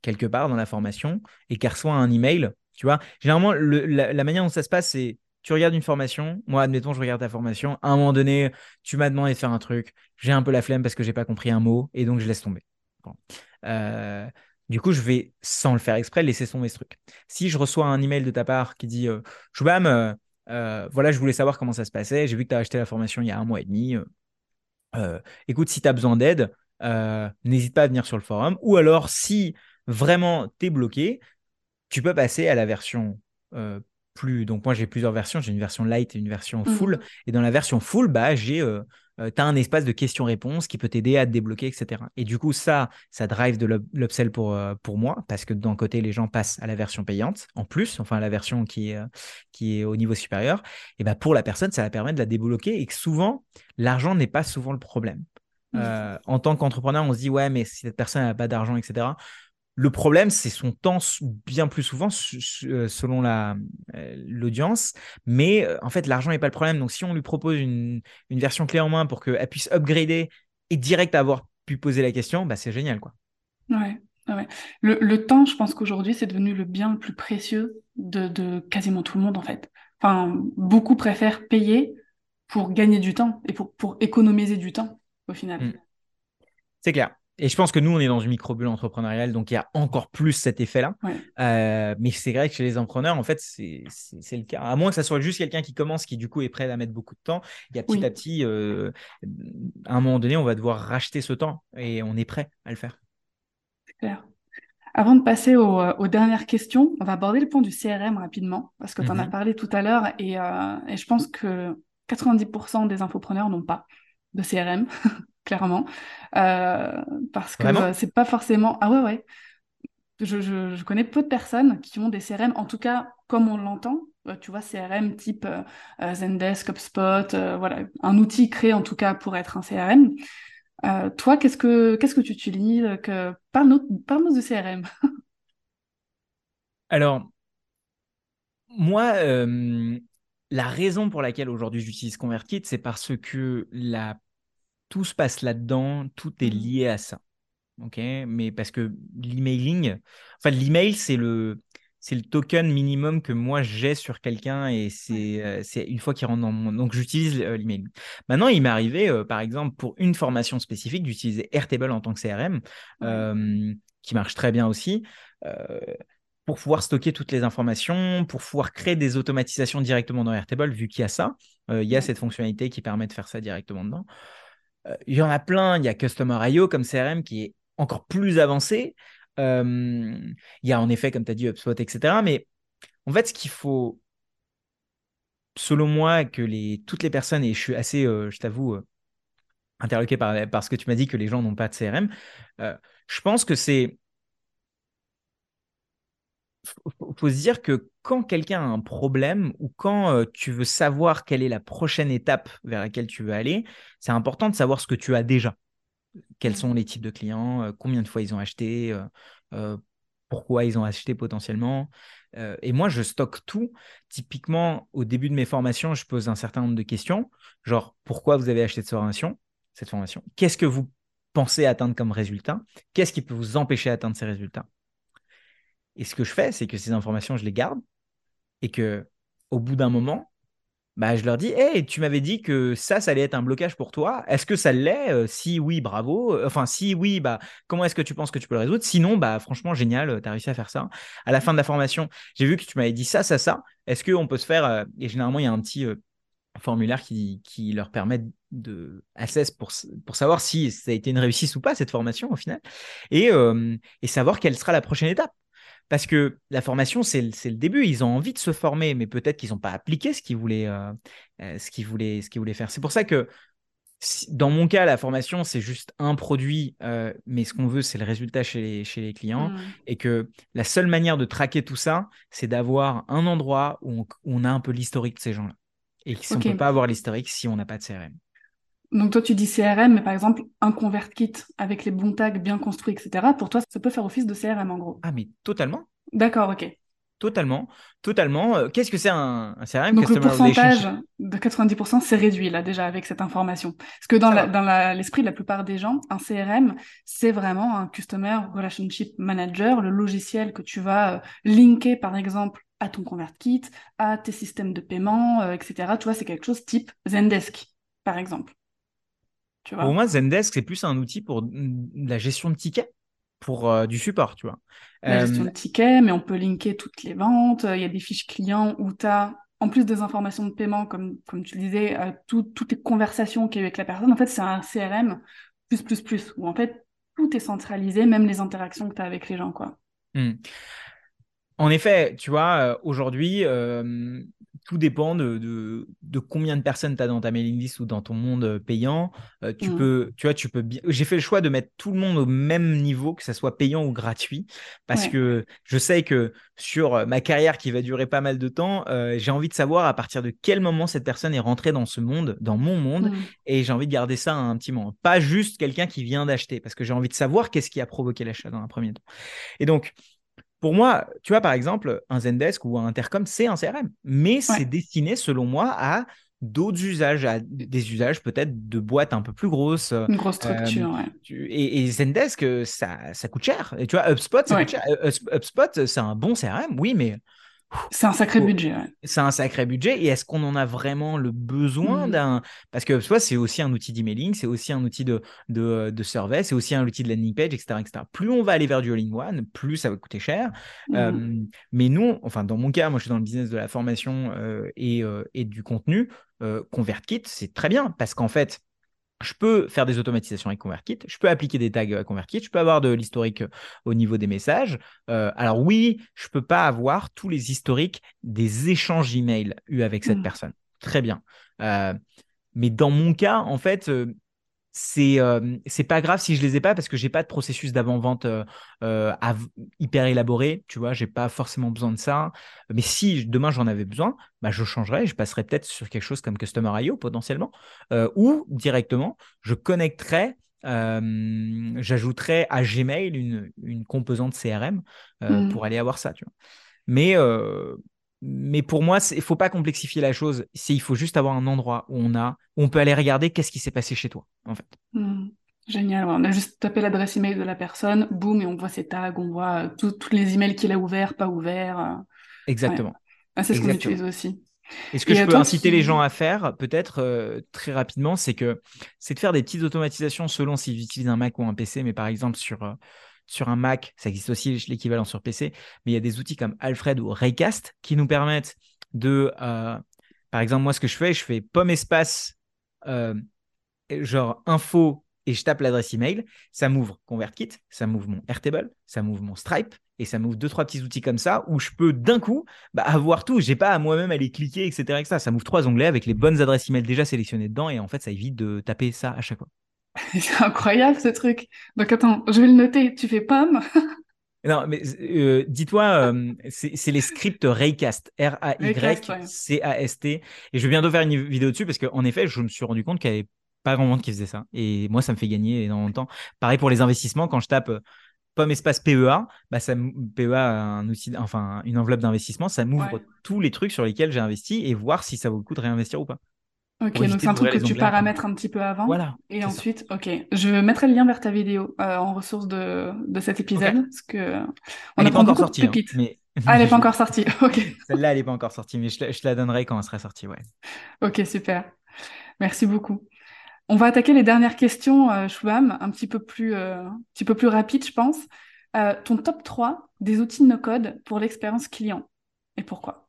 quelque part dans la formation et qu'elle reçoit un email, tu vois, généralement, la, manière dont ça se passe, c'est tu regardes une formation, moi, admettons, je regarde ta formation, à un moment donné, tu m'as demandé de faire un truc, j'ai un peu la flemme parce que j'ai pas compris un mot, et donc je laisse tomber. Euh, du coup, je vais, sans le faire exprès, laisser tomber ce truc. Si je reçois un email de ta part qui dit euh, Choubam, euh, voilà, je voulais savoir comment ça se passait, j'ai vu que tu as acheté la formation il y a un mois et demi. écoute, si tu as besoin d'aide, n'hésite pas à venir sur le forum. Ou alors, si vraiment tu es bloqué, tu peux passer à la version plus. Donc, moi, j'ai plusieurs versions. J'ai une version light et une version mmh. full. Et dans la version full, bah, j'ai. Euh, euh, tu as un espace de questions-réponses qui peut t'aider à te débloquer, etc. Et du coup, ça, ça drive de l'upsell pour, euh, pour moi, parce que d'un côté, les gens passent à la version payante, en plus, enfin, la version qui est, qui est au niveau supérieur. Et bah, pour la personne, ça va permettre de la débloquer et que souvent, l'argent n'est pas souvent le problème. Mmh. en tant qu'entrepreneur, on se dit, ouais, mais si cette personne n'a pas d'argent, etc. Le problème, c'est son temps bien plus souvent euh, selon euh, l'audience. Mais euh, en fait, l'argent n'est pas le problème. Donc, si on lui propose une, version clé en main pour qu'elle puisse upgrader et direct avoir pu poser la question, bah, c'est génial. Quoi. Ouais, Le, temps, je pense qu'aujourd'hui, c'est devenu le bien le plus précieux de, quasiment tout le monde, en fait. Enfin, beaucoup préfèrent payer pour gagner du temps et pour, pour économiser du temps, au final. Mmh. C'est clair. Et je pense que nous, on est dans une micro-bulle entrepreneuriale, donc il y a encore plus cet effet-là. Euh, mais c'est vrai que chez les entrepreneurs, en fait, c'est le cas. À moins que ça soit juste quelqu'un qui commence, qui du coup est prêt à mettre beaucoup de temps, il y a petit à petit, euh, à un moment donné, on va devoir racheter ce temps et on est prêt à le faire. C'est clair. Avant de passer euh, aux, dernières questions, on va aborder le point du CRM rapidement, parce que tu en as mhm. parlé tout à l'heure, et, et je pense que 90% des infopreneurs n'ont pas de CRM. clairement. Euh, parce que c'est pas forcément. Ah ouais, ouais. Je, je, je, connais peu de personnes qui ont des CRM, en tout cas comme on l'entend. Euh, tu vois, CRM type euh, Zendesk, HubSpot, voilà, un outil créé en tout cas pour être un CRM. toi, qu'est-ce que qu'est-ce que tu utilises que... Parle-nous parle de CRM. Alors, moi, la raison pour laquelle aujourd'hui j'utilise ConvertKit, c'est parce que la tout se passe là-dedans, tout est mmh. lié à ça. Ok, mais parce que l'emailing, enfin l'email c'est le c'est le token minimum que moi j'ai sur quelqu'un et c'est euh, c'est une fois qu'il rentre dans mon donc j'utilise euh, l'email. Maintenant il m'est arrivé euh, par exemple pour une formation spécifique d'utiliser Airtable en tant que CRM qui marche très bien aussi. pour pouvoir stocker toutes les informations, pour pouvoir créer des automatisations directement dans Airtable, vu qu'il y a ça, il y a cette fonctionnalité qui permet de faire ça directement dedans. Euh, il y en a plein. Il y a Customer.io comme CRM qui est encore plus avancé. Euh, il y a en effet, comme tu as dit, HubSpot, etc. Mais en fait, ce qu'il faut, selon moi, que les, toutes les personnes, et je suis assez, euh, je t'avoue, interloqué par, par, ce que tu m'as dit que les gens n'ont pas de CRM, je pense que c'est faut, faut se dire que quand quelqu'un a un problème ou quand euh, tu veux savoir quelle est la prochaine étape vers laquelle tu veux aller, c'est important de savoir ce que tu as déjà. Quels sont les types de clients, euh, combien de fois ils ont acheté, euh, pourquoi ils ont acheté potentiellement. Et moi, je stocke tout. Typiquement, au début de mes formations, je pose un certain nombre de questions, genre pourquoi vous avez acheté cette formation, cette formation? Qu'est-ce que vous pensez atteindre comme résultat? Qu'est-ce qui peut vous empêcher d'atteindre ces résultats? Et ce que je fais, c'est que ces informations, je les garde et que au bout d'un moment, bah, je leur dis, hey, tu m'avais dit que ça, ça allait être un blocage pour toi. Est-ce que ça l'est? Euh, Si oui, bravo. Euh, Enfin, si oui, bah, comment est-ce que tu penses que tu peux le résoudre? Sinon, bah, franchement, génial, tu as réussi à faire ça. À la fin de la formation, j'ai vu que tu m'avais dit ça, ça, ça. Est-ce qu'on peut se faire euh, Et généralement, il y a un petit euh, formulaire qui, qui leur permet de assess pour, pour savoir si ça a été une réussite ou pas, cette formation, au final. Et, euh, et savoir quelle sera la prochaine étape. Parce que la formation, c'est le, début. Ils ont envie de se former, mais peut-être qu'ils n'ont pas appliqué ce qu'ils voulaient, euh, euh, ce qu'ils voulaient, ce qu'ils voulaient faire. C'est pour ça que, dans mon cas, la formation, c'est juste un produit, euh, mais ce qu'on veut, c'est le résultat chez les, chez les clients. Mm. Et que la seule manière de traquer tout ça, c'est d'avoir un endroit où on, où on a un peu l'historique de ces gens-là. Et si on Ok. ne peut pas avoir l'historique si on n'a pas de CRM. Donc toi, tu dis CRM, mais par exemple, un ConvertKit avec les bons tags bien construits, etc. Pour toi, ça peut faire office de CRM en gros. Ah, mais totalement. D'accord, ok. Totalement, totalement. Euh, Qu'est-ce que c'est un, un CRM Donc le pourcentage de 90%, c'est réduit là déjà avec cette information. Parce que dans l'esprit de la plupart des gens, un CRM, c'est vraiment un Customer Relationship Manager, le logiciel que tu vas euh, linker par exemple à ton ConvertKit, à tes systèmes de paiement, euh, etc. Tu vois, c'est quelque chose type Zendesk, par exemple. Tu vois? Pour moi, Zendesk, c'est plus un outil pour mm, la gestion de tickets, pour euh, du support, tu vois. la gestion Euh, de tickets, mais on peut linker toutes les ventes. Il y a des fiches clients où tu as, en plus des informations de paiement, comme, comme tu le disais, euh, tout- toutes les conversations qu'il y a eu avec la personne. En fait, c'est un CRM plus, plus, plus, où en fait, tout est centralisé, même les interactions que tu as avec les gens, quoi. hmm. En effet, tu vois, aujourd'hui, euh, tout dépend de, de, de combien de personnes tu as dans ta mailing list ou dans ton monde euh, payant. Euh, tu Mm. peux, tu vois, tu peux bien. J'ai fait le choix de mettre tout le monde au même niveau, que ça soit payant ou gratuit, parce Ouais. que je sais que sur euh, ma carrière qui va durer pas mal de temps, euh, j'ai envie de savoir à partir de quel moment cette personne est rentrée dans ce monde, dans mon monde, Mm. et j'ai envie de garder ça un petit moment. Pas juste quelqu'un qui vient d'acheter, parce que j'ai envie de savoir qu'est-ce qui a provoqué l'achat dans un premier temps. Et donc, pour moi, tu vois, par exemple, un Zendesk ou un Intercom, c'est un CRM, mais c'est destiné, selon moi, à d'autres usages, à des usages peut-être de boîtes un peu plus grosses. euh, Une grosse structure, ouais. tu- et, et Zendesk, euh, ça, ça coûte cher. Et tu vois, HubSpot, ça Ouais. coûte cher. Euh, Hubs- HubSpot, c'est un bon CRM, oui, mais C'est un sacré budget, ouais. c'est un sacré budget. Et est-ce qu'on en a vraiment le besoin Mm. d'un. Parce que HubSpot, c'est aussi un outil d'emailing, c'est aussi un outil de, de, de survey, c'est aussi un outil de landing page, etc., etc. Plus on va aller vers du all-in-one, plus ça va coûter cher. Mm. Euh, mais nous, enfin, dans mon cas, moi, je suis dans le business de la formation euh, et, euh, et du contenu. ConvertKit, c'est très bien parce qu'en fait, je peux faire des automatisations avec ConvertKit, je peux appliquer des tags à ConvertKit, je peux avoir de l'historique euh, au niveau des messages. Euh, alors oui, je peux pas avoir tous les historiques des échanges email eus avec cette Mm. personne. Très bien. Euh, mais dans mon cas, en fait, euh, c'est euh, c'est pas grave si je les ai pas parce que j'ai pas de processus d'avant-vente euh, euh, av- hyper élaboré, tu vois, j'ai pas forcément besoin de ça. Mais si demain j'en avais besoin, bah, je changerais, je passerais peut-être sur quelque chose comme Customer.io potentiellement, euh, ou directement, je connecterais, euh, j'ajouterais à Gmail une, une composante CRM euh, Mm. pour aller avoir ça, tu vois. Mais, euh, mais pour moi, il ne faut pas complexifier la chose. C'est- Il faut juste avoir un endroit où on a, où on peut aller regarder qu'est-ce qui s'est passé chez toi, en fait. Mm. Génial. On a juste tapé l'adresse email de la personne, boum, et on voit ses tags, on voit euh, tous les emails qu'il a ouverts, pas ouverts. euh. Exactement. Ah, c'est ce qu'on utilise aussi. Et ce que Et je peux inciter qui- les gens à faire, peut-être euh, très rapidement, c'est que c'est de faire des petites automatisations selon s'ils utilisent un Mac ou un PC. Mais par exemple, sur, euh, sur un Mac, ça existe aussi l'équivalent sur PC, mais il y a des outils comme Alfred ou Raycast qui nous permettent de, euh, par exemple, moi, ce que je fais, je fais pomme espace, euh, genre info, et je tape l'adresse email. Ça m'ouvre ConvertKit, ça m'ouvre mon Airtable, ça m'ouvre mon Stripe, et ça m'ouvre deux, trois petits outils comme ça où je peux d'un coup bah, avoir tout. J'ai pas à moi-même aller cliquer, etc., etc. Ça m'ouvre trois onglets avec les bonnes adresses email déjà sélectionnées dedans, et en fait, ça évite de taper ça à chaque fois. C'est incroyable ce truc. Donc attends, je vais le noter. Tu fais pomme, Non, mais euh, dis-toi, euh, c'est les scripts Raycast, R-A-Y-C-A-S-T. Et je vais bientôt faire une vidéo dessus parce qu'en effet, je me suis rendu compte qu'il n'y avait pas grand monde qui faisait ça. Et moi, ça me fait gagner énormément de temps. Pareil pour les investissements, quand je tape euh, pomme espace PEA, bah ça, PEA, un outil, enfin, une enveloppe d'investissement, ça m'ouvre tous les trucs sur lesquels j'ai investi et voir si ça vaut le coup de réinvestir ou pas. Ok, donc c'est un truc que tu paramètres un petit peu avant. Voilà. Et ensuite, ok, je mettrai le lien vers ta vidéo euh, en ressource de, de cet épisode. Parce que on elle n'est pas encore sortie. Hein, mais... Ah, elle n'est pas encore sortie. Ok. Celle-là, elle n'est pas encore sortie, mais je, te la donnerai quand elle sera sortie, ouais. Ok, super. Merci beaucoup. On va attaquer les dernières questions, euh, un petit peu plus, euh, un petit peu plus rapide, je pense. Euh, ton top 3 des outils de no-code pour l'expérience client et pourquoi?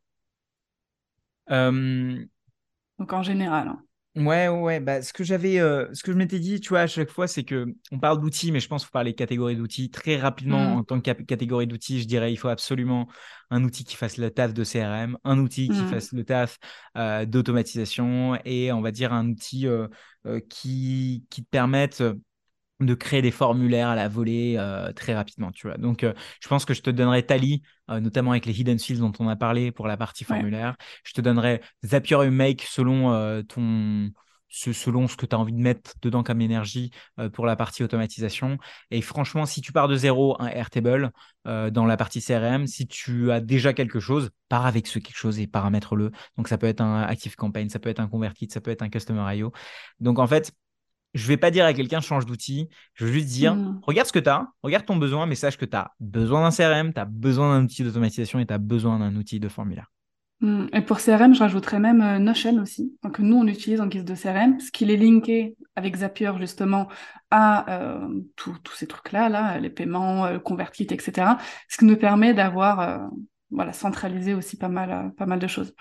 Donc en général. Hein. Ouais, ouais, bah, ce que j'avais, euh, ce que je m'étais dit, tu vois, à chaque fois, c'est que on parle d'outils, mais je pense qu'il faut parler catégorie d'outils. Très rapidement, mmh. en tant que catégorie d'outils, je dirais, il faut absolument un outil qui fasse le taf de CRM, un outil qui mmh. fasse le taf euh, d'automatisation et on va dire un outil euh, qui, qui te permette de créer des formulaires à la volée euh, très rapidement, tu vois. Donc, euh, je pense que je te donnerai Tally, euh, notamment avec les hidden fields dont on a parlé pour la partie formulaire. Je te donnerai Zapier Make selon ton selon ce que tu as envie de mettre dedans comme énergie pour la partie automatisation. Et franchement, si tu pars de zéro, un Airtable dans la partie CRM, si tu as déjà quelque chose, pars avec ce quelque chose et paramètre-le. Donc, ça peut être un Active Campaign, ça peut être un Convertit, ça peut être un Customer IO. Donc, en fait, je vais pas dire à quelqu'un change d'outil. Je veux juste dire, mm. regarde ce que tu as, regarde ton besoin, mais sache que tu as besoin d'un CRM, tu as besoin d'un outil d'automatisation et tu as besoin d'un outil de formulaire. Mm. Et pour CRM, je rajouterais même euh, Notion aussi, donc nous on utilise en guise de CRM, ce qui est linké avec Zapier justement à euh, tous ces trucs-là, là, les paiements, euh, convertis, etc. Ce qui nous permet d'avoir euh, voilà, centralisé aussi pas mal, pas mal de choses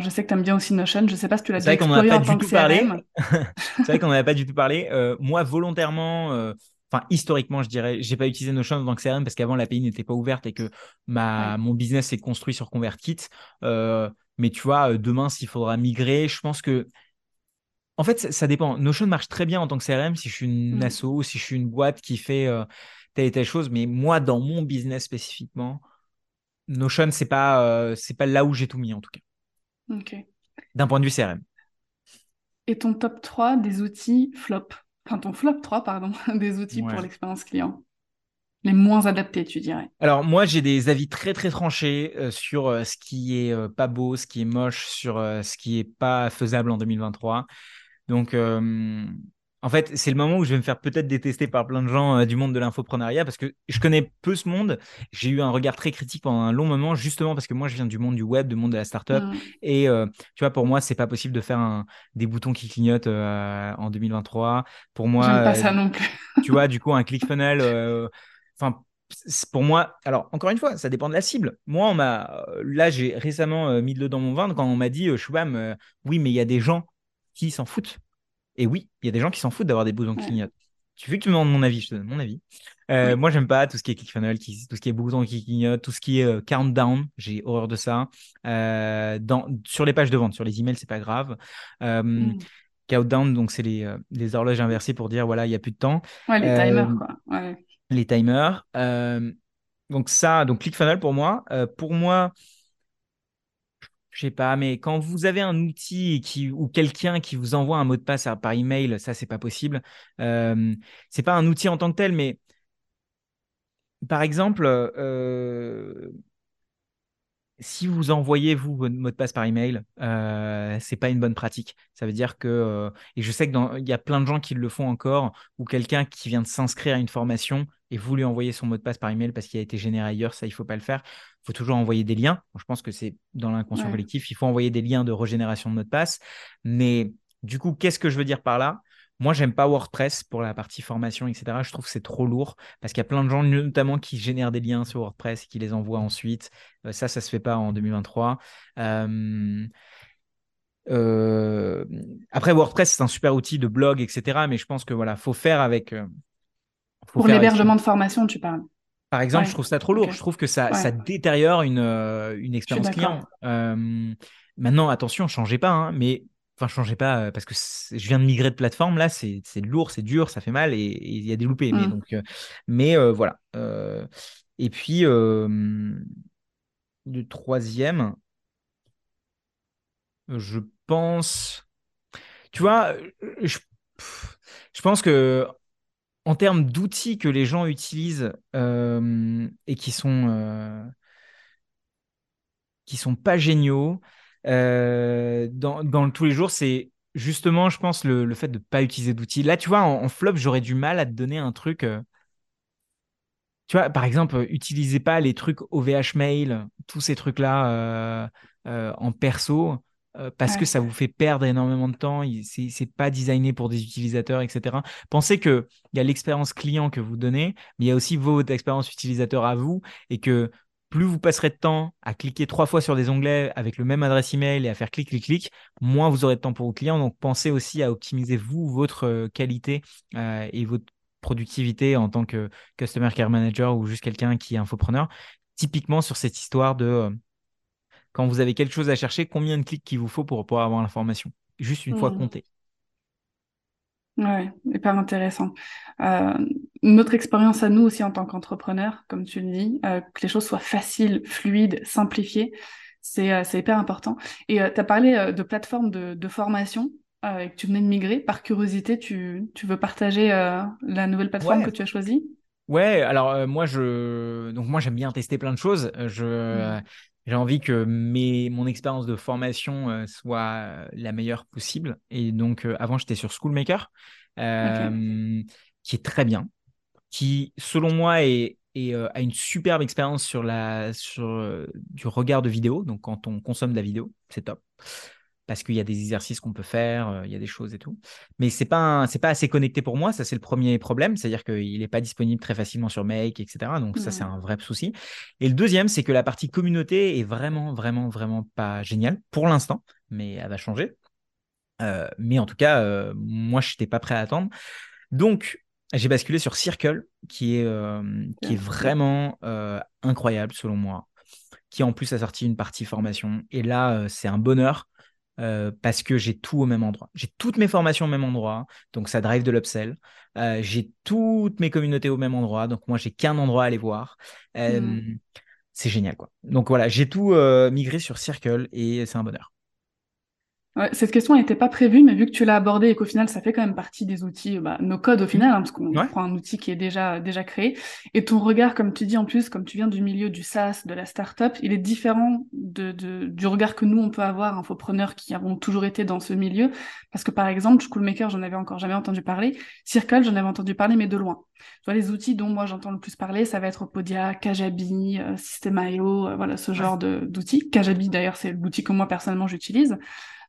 je sais que tu aimes bien aussi Notion. Je sais pas si tu l'as déjà exploré en tant que parlé. C'est vrai qu'on n'en a pas du tout parlé. Euh, moi, volontairement, euh, enfin historiquement, je dirais, j'ai pas utilisé Notion en tant que CRM parce qu'avant l'API n'était pas ouverte et que ma mon business s'est construit sur ConvertKit. Euh, mais tu vois, demain, s'il faudra migrer, je pense que en fait, ça, dépend. Notion marche très bien en tant que CRM si je suis une mm. asso, si je suis une boîte qui fait telle et telle chose. Mais moi, dans mon business spécifiquement, Notion, c'est pas c'est pas là où j'ai tout mis en tout cas. D'un point de vue CRM. Et ton top 3 des outils flop? Enfin, ton flop 3, pardon, des outils pour l'expérience client. Les moins adaptés, tu dirais. Alors moi, j'ai des avis très très tranchés euh, sur euh, ce qui est euh, pas beau, ce qui est moche, sur ce qui est pas faisable en 2023. Donc en fait, c'est le moment où je vais me faire peut-être détester par plein de gens euh, du monde de l'infoprenariat parce que je connais peu ce monde. J'ai eu un regard très critique pendant un long moment, justement parce que moi, je viens du monde du web, du monde de la startup. Mmh. Et euh, tu vois, pour moi, c'est pas possible de faire un, des boutons qui clignotent euh, en 2023. Pour moi, pas ça non plus. tu vois, du coup, un ClickFunnels. Enfin, pour moi, alors encore une fois, ça dépend de la cible. Moi, on m'a, là, j'ai récemment mis de l'eau dans mon vin quand on m'a dit, Shubham, oui, mais il y a des gens qui s'en foutent. Et oui, il y a des gens qui s'en foutent d'avoir des boutons qui clignotent. Tu veux que tu me demandes mon avis, je te donne mon avis. Euh, moi, j'aime pas tout ce qui est ClickFunnels, qui, tout ce qui est boutons qui clignotent, tout ce qui est euh, countdown. J'ai horreur de ça. Euh, dans, sur les pages de vente, sur les emails, c'est pas grave. Mm. Countdown, donc c'est les, les, horloges inversées pour dire voilà, il y a plus de temps. Ouais, les timers, quoi. Ouais. Les timers. donc ça, donc ClickFunnels pour moi. pour moi, je sais pas, mais quand vous avez un outil ou quelqu'un qui vous envoie un mot de passe par email, ça, c'est pas possible. C'est pas un outil en tant que tel, mais par exemple, si vous envoyez vous votre mot de passe par email, c'est pas une bonne pratique. Ça veut dire que et je sais que il y a plein de gens qui le font encore ou quelqu'un qui vient de s'inscrire à une formation et vous lui envoyez son mot de passe par email parce qu'il a été généré ailleurs, ça il faut pas le faire. Il faut toujours envoyer des liens. je pense que c'est dans l'inconscient collectif, il faut envoyer des liens de régénération de mot de passe. Mais du coup, qu'est-ce que je veux dire par là? Moi, j'aime pas WordPress pour la partie formation, etc. Je trouve que c'est trop lourd parce qu'il y a plein de gens, notamment, qui génèrent des liens sur WordPress et qui les envoient ensuite. Euh, ça, ça se fait pas en 2023. Euh, euh, après, WordPress, c'est un super outil de blog, etc. Mais je pense que voilà, faut faire avec. Pour l'hébergement de formation, tu parles. Par exemple, je trouve ça trop lourd. Je trouve que ça, ça détériore une, une expérience client. maintenant, attention, changez pas, hein, mais Enfin, changez pas euh, parce que je viens de migrer de plateforme là, c'est lourd, c'est dur, ça fait mal et il y a des loupés. Mais, donc, euh, mais euh, voilà. Et puis, le troisième, je pense, tu vois, je, je pense que en termes d'outils que les gens utilisent et qui sont qui sont pas géniaux dans, dans tous les jours, c'est justement, je pense, le, le fait de pas utiliser d'outils. Là, tu vois, en, flop, j'aurais du mal à te donner un truc. Euh, tu vois, par exemple, utilisez pas les trucs OVH mail, tous ces trucs-là euh, euh, en perso, parce que ça vous fait perdre énormément de temps. C'est pas designé pour des utilisateurs, etc. Pensez qu'il y a l'expérience client que vous donnez, mais il y a aussi votre expérience utilisateur à vous, et que plus vous passerez de temps à cliquer trois fois sur des onglets avec le même adresse email et à faire clic, clic, clic, moins vous aurez de temps pour vos clients. Donc, pensez aussi à optimiser vous, votre euh, qualité euh, et votre productivité en tant que Customer Care Manager ou juste quelqu'un qui est infopreneur. Typiquement sur cette histoire de euh, quand vous avez quelque chose à chercher, combien de clics qu'il vous faut pour pouvoir avoir l'information? Juste une fois mmh. compté. Ouais, hyper intéressant. Euh, notre expérience à nous aussi en tant qu'entrepreneur, comme tu le dis, euh, que les choses soient faciles, fluides, simplifiées, c'est euh, hyper important. Et tu as parlé de plateformes de, de formation et que tu venais de migrer. Par curiosité, tu, tu veux partager la nouvelle plateforme que tu as choisie? Ouais, alors moi je donc moi j'aime bien tester plein de choses. Je mmh. J'ai envie que mes mon expérience de formation soit la meilleure possible. Et donc avant j'étais sur Schoolmaker, qui est très bien, qui selon moi est, a une superbe expérience sur la sur du regard de vidéo. Donc quand on consomme de la vidéo, c'est top parce qu'il y a des exercices qu'on peut faire, euh, il y a des choses et tout. Mais c'est pas c'est pas assez connecté pour moi, ça c'est le premier problème, c'est-à-dire qu'il n'est pas disponible très facilement sur Make, etc. Donc ça c'est un vrai souci. Et le deuxième, c'est que la partie communauté est vraiment vraiment vraiment pas géniale pour l'instant, mais elle va changer. Euh, mais en tout cas, euh, moi je n'étais pas prêt à attendre. Donc j'ai basculé sur Circle, qui est qui est vraiment incroyable selon moi qui en plus a sorti une partie formation. Et là, c'est un bonheur euh, parce que j'ai tout au même endroit. J'ai toutes mes formations au même endroit, donc ça drive de l'upsell. Euh, j'ai toutes mes communautés au même endroit, donc moi j'ai qu'un endroit à aller voir. Euh, hmm. C'est génial quoi. Donc voilà, j'ai tout migré sur Circle et c'est un bonheur cette question n'était pas prévue, mais vu que tu l'as abordée et qu'au final, ça fait quand même partie des outils, bah, nos codes au final, hein, parce qu'on prend un outil qui est déjà, déjà créé. Et ton regard, comme tu dis en plus, comme tu viens du milieu du SaaS, de la startup, il est différent de, de, du regard que nous, on peut avoir, infopreneurs qui avons toujours été dans ce milieu. Parce que par exemple, Schoolmaker, j'en avais encore jamais entendu parler. Circle, j'en avais entendu parler, mais de loin. Tu vois, les outils dont moi j'entends le plus parler, ça va être Podia, Kajabi, euh, System.io, euh, voilà, ce genre d'outils. Kajabi, d'ailleurs, c'est l'outil que moi personnellement j'utilise.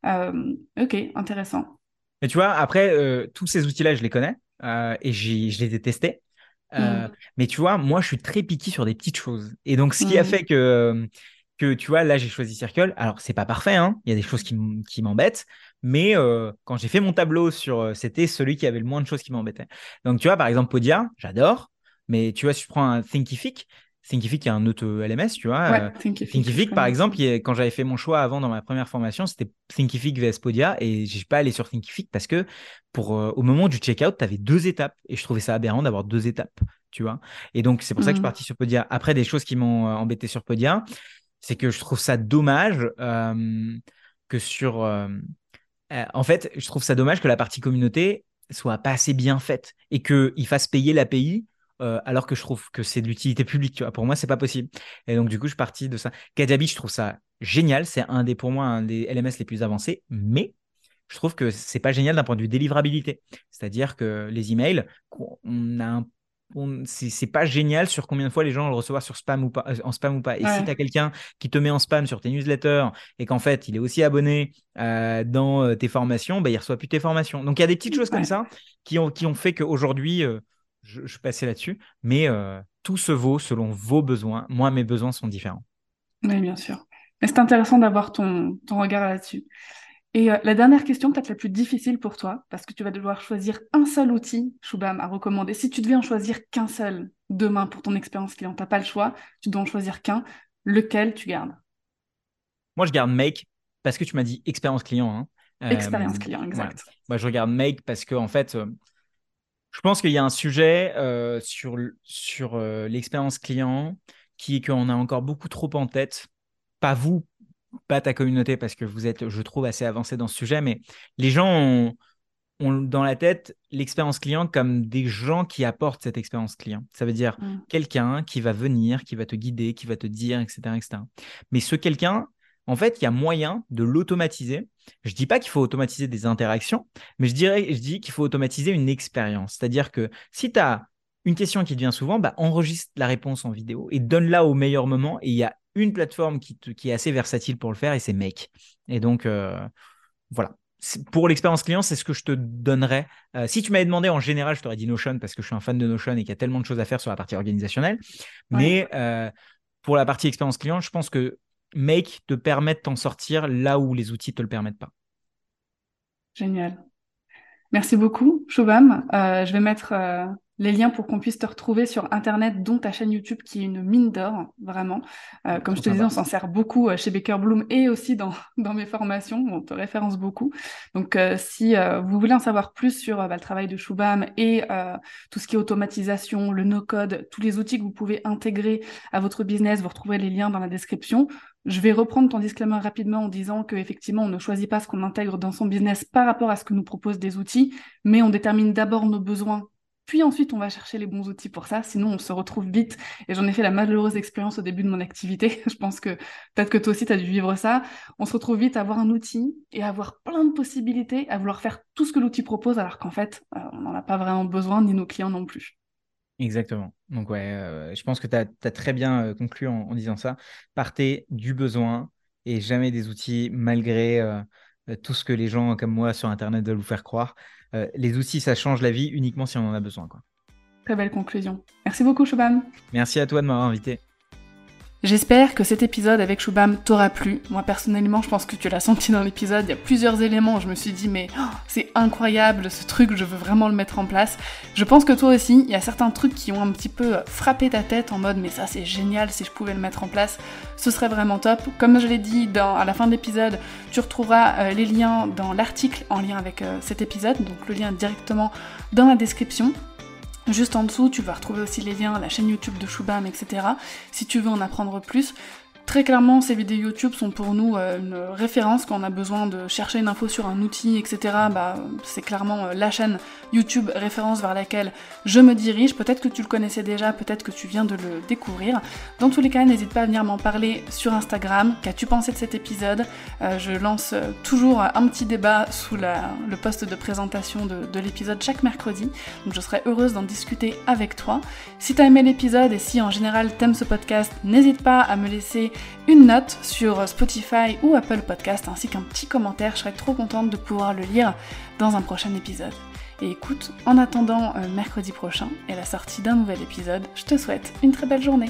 Euh, ok, intéressant. Mais tu vois, après, euh, tous ces outils-là, je les connais euh, et je les ai testés. Mm. Mais tu vois, moi, je suis très piqué sur des petites choses. Et donc, ce qui a mm. fait que, que, tu vois, là, j'ai choisi Circle. Alors, c'est pas parfait, hein. il y a des choses qui m'embêtent. Mais quand j'ai fait mon tableau sur, c'était celui qui avait le moins de choses qui m'embêtaient. Donc, tu vois, par exemple, Podia, j'adore. Mais tu vois, si je prends un Thinkific, Thinkific, il y a un autre LMS, tu vois. Ouais, euh, Thinkific, par exemple, quand j'avais fait mon choix avant dans ma première formation, c'était Thinkific vs Podia et j'ai pas allé sur Thinkific parce que pour, euh, au moment du checkout, tu avais deux étapes et je trouvais ça aberrant d'avoir deux étapes, tu vois. Et donc, c'est pour ça que je suis mmh. parti sur Podia. Après, des choses qui m'ont euh, embêté sur Podia, c'est que je trouve ça dommage que sur. en fait, je trouve ça dommage que la partie communauté soit pas assez bien faite et qu'il fasse payer l'API euh, alors que je trouve que c'est de l'utilité publique. Tu vois. Pour moi, c'est pas possible. Et donc, du coup, je suis parti de ça. Kajabi, je trouve ça génial. C'est un des, pour moi, un des LMS les plus avancés, mais je trouve que c'est pas génial d'un point de vue délivrabilité. C'est-à-dire que les emails, on a un c'est pas génial sur combien de fois les gens le recevoir sur spam ou pas, euh, en spam ou pas. Et si tu as quelqu'un qui te met en spam sur tes newsletters et qu'en fait il est aussi abonné euh, dans tes formations, bah, il reçoit plus tes formations. Donc il y a des petites choses comme ça qui ont, qui ont fait qu'aujourd'hui, je, je passais là-dessus, mais euh, tout se vaut selon vos besoins. Moi, mes besoins sont différents. Oui, bien sûr. Mais c'est intéressant d'avoir ton, ton regard là-dessus. Et euh, la dernière question, peut-être la plus difficile pour toi, parce que tu vas devoir choisir un seul outil, Shubham, à recommander. Si tu devais en choisir qu'un seul demain pour ton expérience client, tu n'as pas le choix, tu dois en choisir qu'un, lequel tu gardes? Moi, je garde Make, parce que tu m'as dit expérience client. Hein. Expérience client, exact. Moi, je regarde Make parce que, en fait, Je pense qu'il y a un sujet euh, sur, sur euh, l'expérience client qui est qu'on a encore beaucoup trop en tête. Pas vous, pas ta communauté, parce que vous êtes, je trouve, assez avancé dans ce sujet, mais les gens ont, dans la tête l'expérience client comme des gens qui apportent cette expérience client. Ça veut dire mm. quelqu'un qui va venir, qui va te guider, qui va te dire, etc. etc. Mais ce quelqu'un, en fait, il y a moyen de l'automatiser. Je dis pas qu'il faut automatiser des interactions, mais je, dirais, je dis qu'il faut automatiser une expérience. C'est-à-dire que si tu as une question qui te vient souvent, bah, enregistre la réponse en vidéo et donne-la au meilleur moment. Et il y a une plateforme qui, qui, est assez versatile pour le faire et c'est Make. Et donc, euh, voilà pour l'expérience client, c'est ce que je te donnerais. Euh, si tu m'avais demandé en général, je t'aurais dit Notion parce que je suis un fan de Notion et qu'il y a tellement de choses à faire sur la partie organisationnelle. Mais euh, pour la partie expérience client, je pense que Make te permet de t'en sortir là où les outils ne te le permettent pas. Génial. Merci beaucoup, Shubham. Euh, je vais mettre les liens pour qu'on puisse te retrouver sur Internet, dont ta chaîne YouTube qui est une mine d'or, vraiment. Euh, comme je te disais, on s'en sert beaucoup euh, chez Baker Bloom et aussi dans, dans mes formations. On te référence beaucoup. Donc, euh, si vous voulez en savoir plus sur bah, le travail de Shubham et tout ce qui est automatisation, le no-code, tous les outils que vous pouvez intégrer à votre business, vous retrouverez les liens dans la description. Je vais reprendre ton disclaimer rapidement en disant qu'effectivement, on ne choisit pas ce qu'on intègre dans son business par rapport à ce que nous proposent des outils, mais on détermine d'abord nos besoins puis ensuite, on va chercher les bons outils pour ça, sinon on se retrouve vite. Et j'en ai fait la malheureuse expérience au début de mon activité. Je pense que peut-être que toi aussi, tu as dû vivre ça. On se retrouve vite à avoir un outil et à avoir plein de possibilités, à vouloir faire tout ce que l'outil propose, alors qu'en fait, euh, on n'en a pas vraiment besoin, ni nos clients non plus. Exactement. Donc ouais, euh, je pense que tu as, très bien euh, conclu en, disant ça. Partez du besoin et jamais des outils, malgré tout ce que les gens comme moi sur Internet veulent vous faire croire. Euh, les outils, ça change la vie uniquement si on en a besoin. Quoi. Très belle conclusion. Merci beaucoup, Shubham. Merci à toi de m'avoir invité. J'espère que cet épisode avec Shubham t'aura plu. Moi personnellement, je pense que tu l'as senti dans l'épisode. Il y a plusieurs éléments. Je me suis dit, mais oh, c'est incroyable ce truc, je veux vraiment le mettre en place. Je pense que toi aussi, il y a certains trucs qui ont un petit peu frappé ta tête en mode, mais ça c'est génial si je pouvais le mettre en place. Ce serait vraiment top. Comme je l'ai dit à la fin de l'épisode, tu retrouveras euh, les liens dans l'article en lien avec euh, cet épisode. Donc le lien directement dans la description. Juste en dessous, tu vas retrouver aussi les liens à la chaîne YouTube de Shubham, etc. Si tu veux en apprendre plus. Très clairement, ces vidéos YouTube sont pour nous euh, une référence quand on a besoin de chercher une info sur un outil, etc. Bah, c'est clairement euh, la chaîne YouTube référence vers laquelle je me dirige. Peut-être que tu le connaissais déjà, peut-être que tu viens de le découvrir. Dans tous les cas, n'hésite pas à venir m'en parler sur Instagram. Qu'as-tu pensé de cet épisode? Euh, Je lance toujours un petit débat sous le poste de présentation de, de l'épisode chaque mercredi. Donc je serai heureuse d'en discuter avec toi. Si tu as aimé l'épisode et si en général t'aimes ce podcast, n'hésite pas à me laisser une note sur Spotify ou Apple Podcast ainsi qu'un petit commentaire. Je serais trop contente de pouvoir le lire dans un prochain épisode. Et écoute, en attendant euh, mercredi prochain et la sortie d'un nouvel épisode, je te souhaite une très belle journée.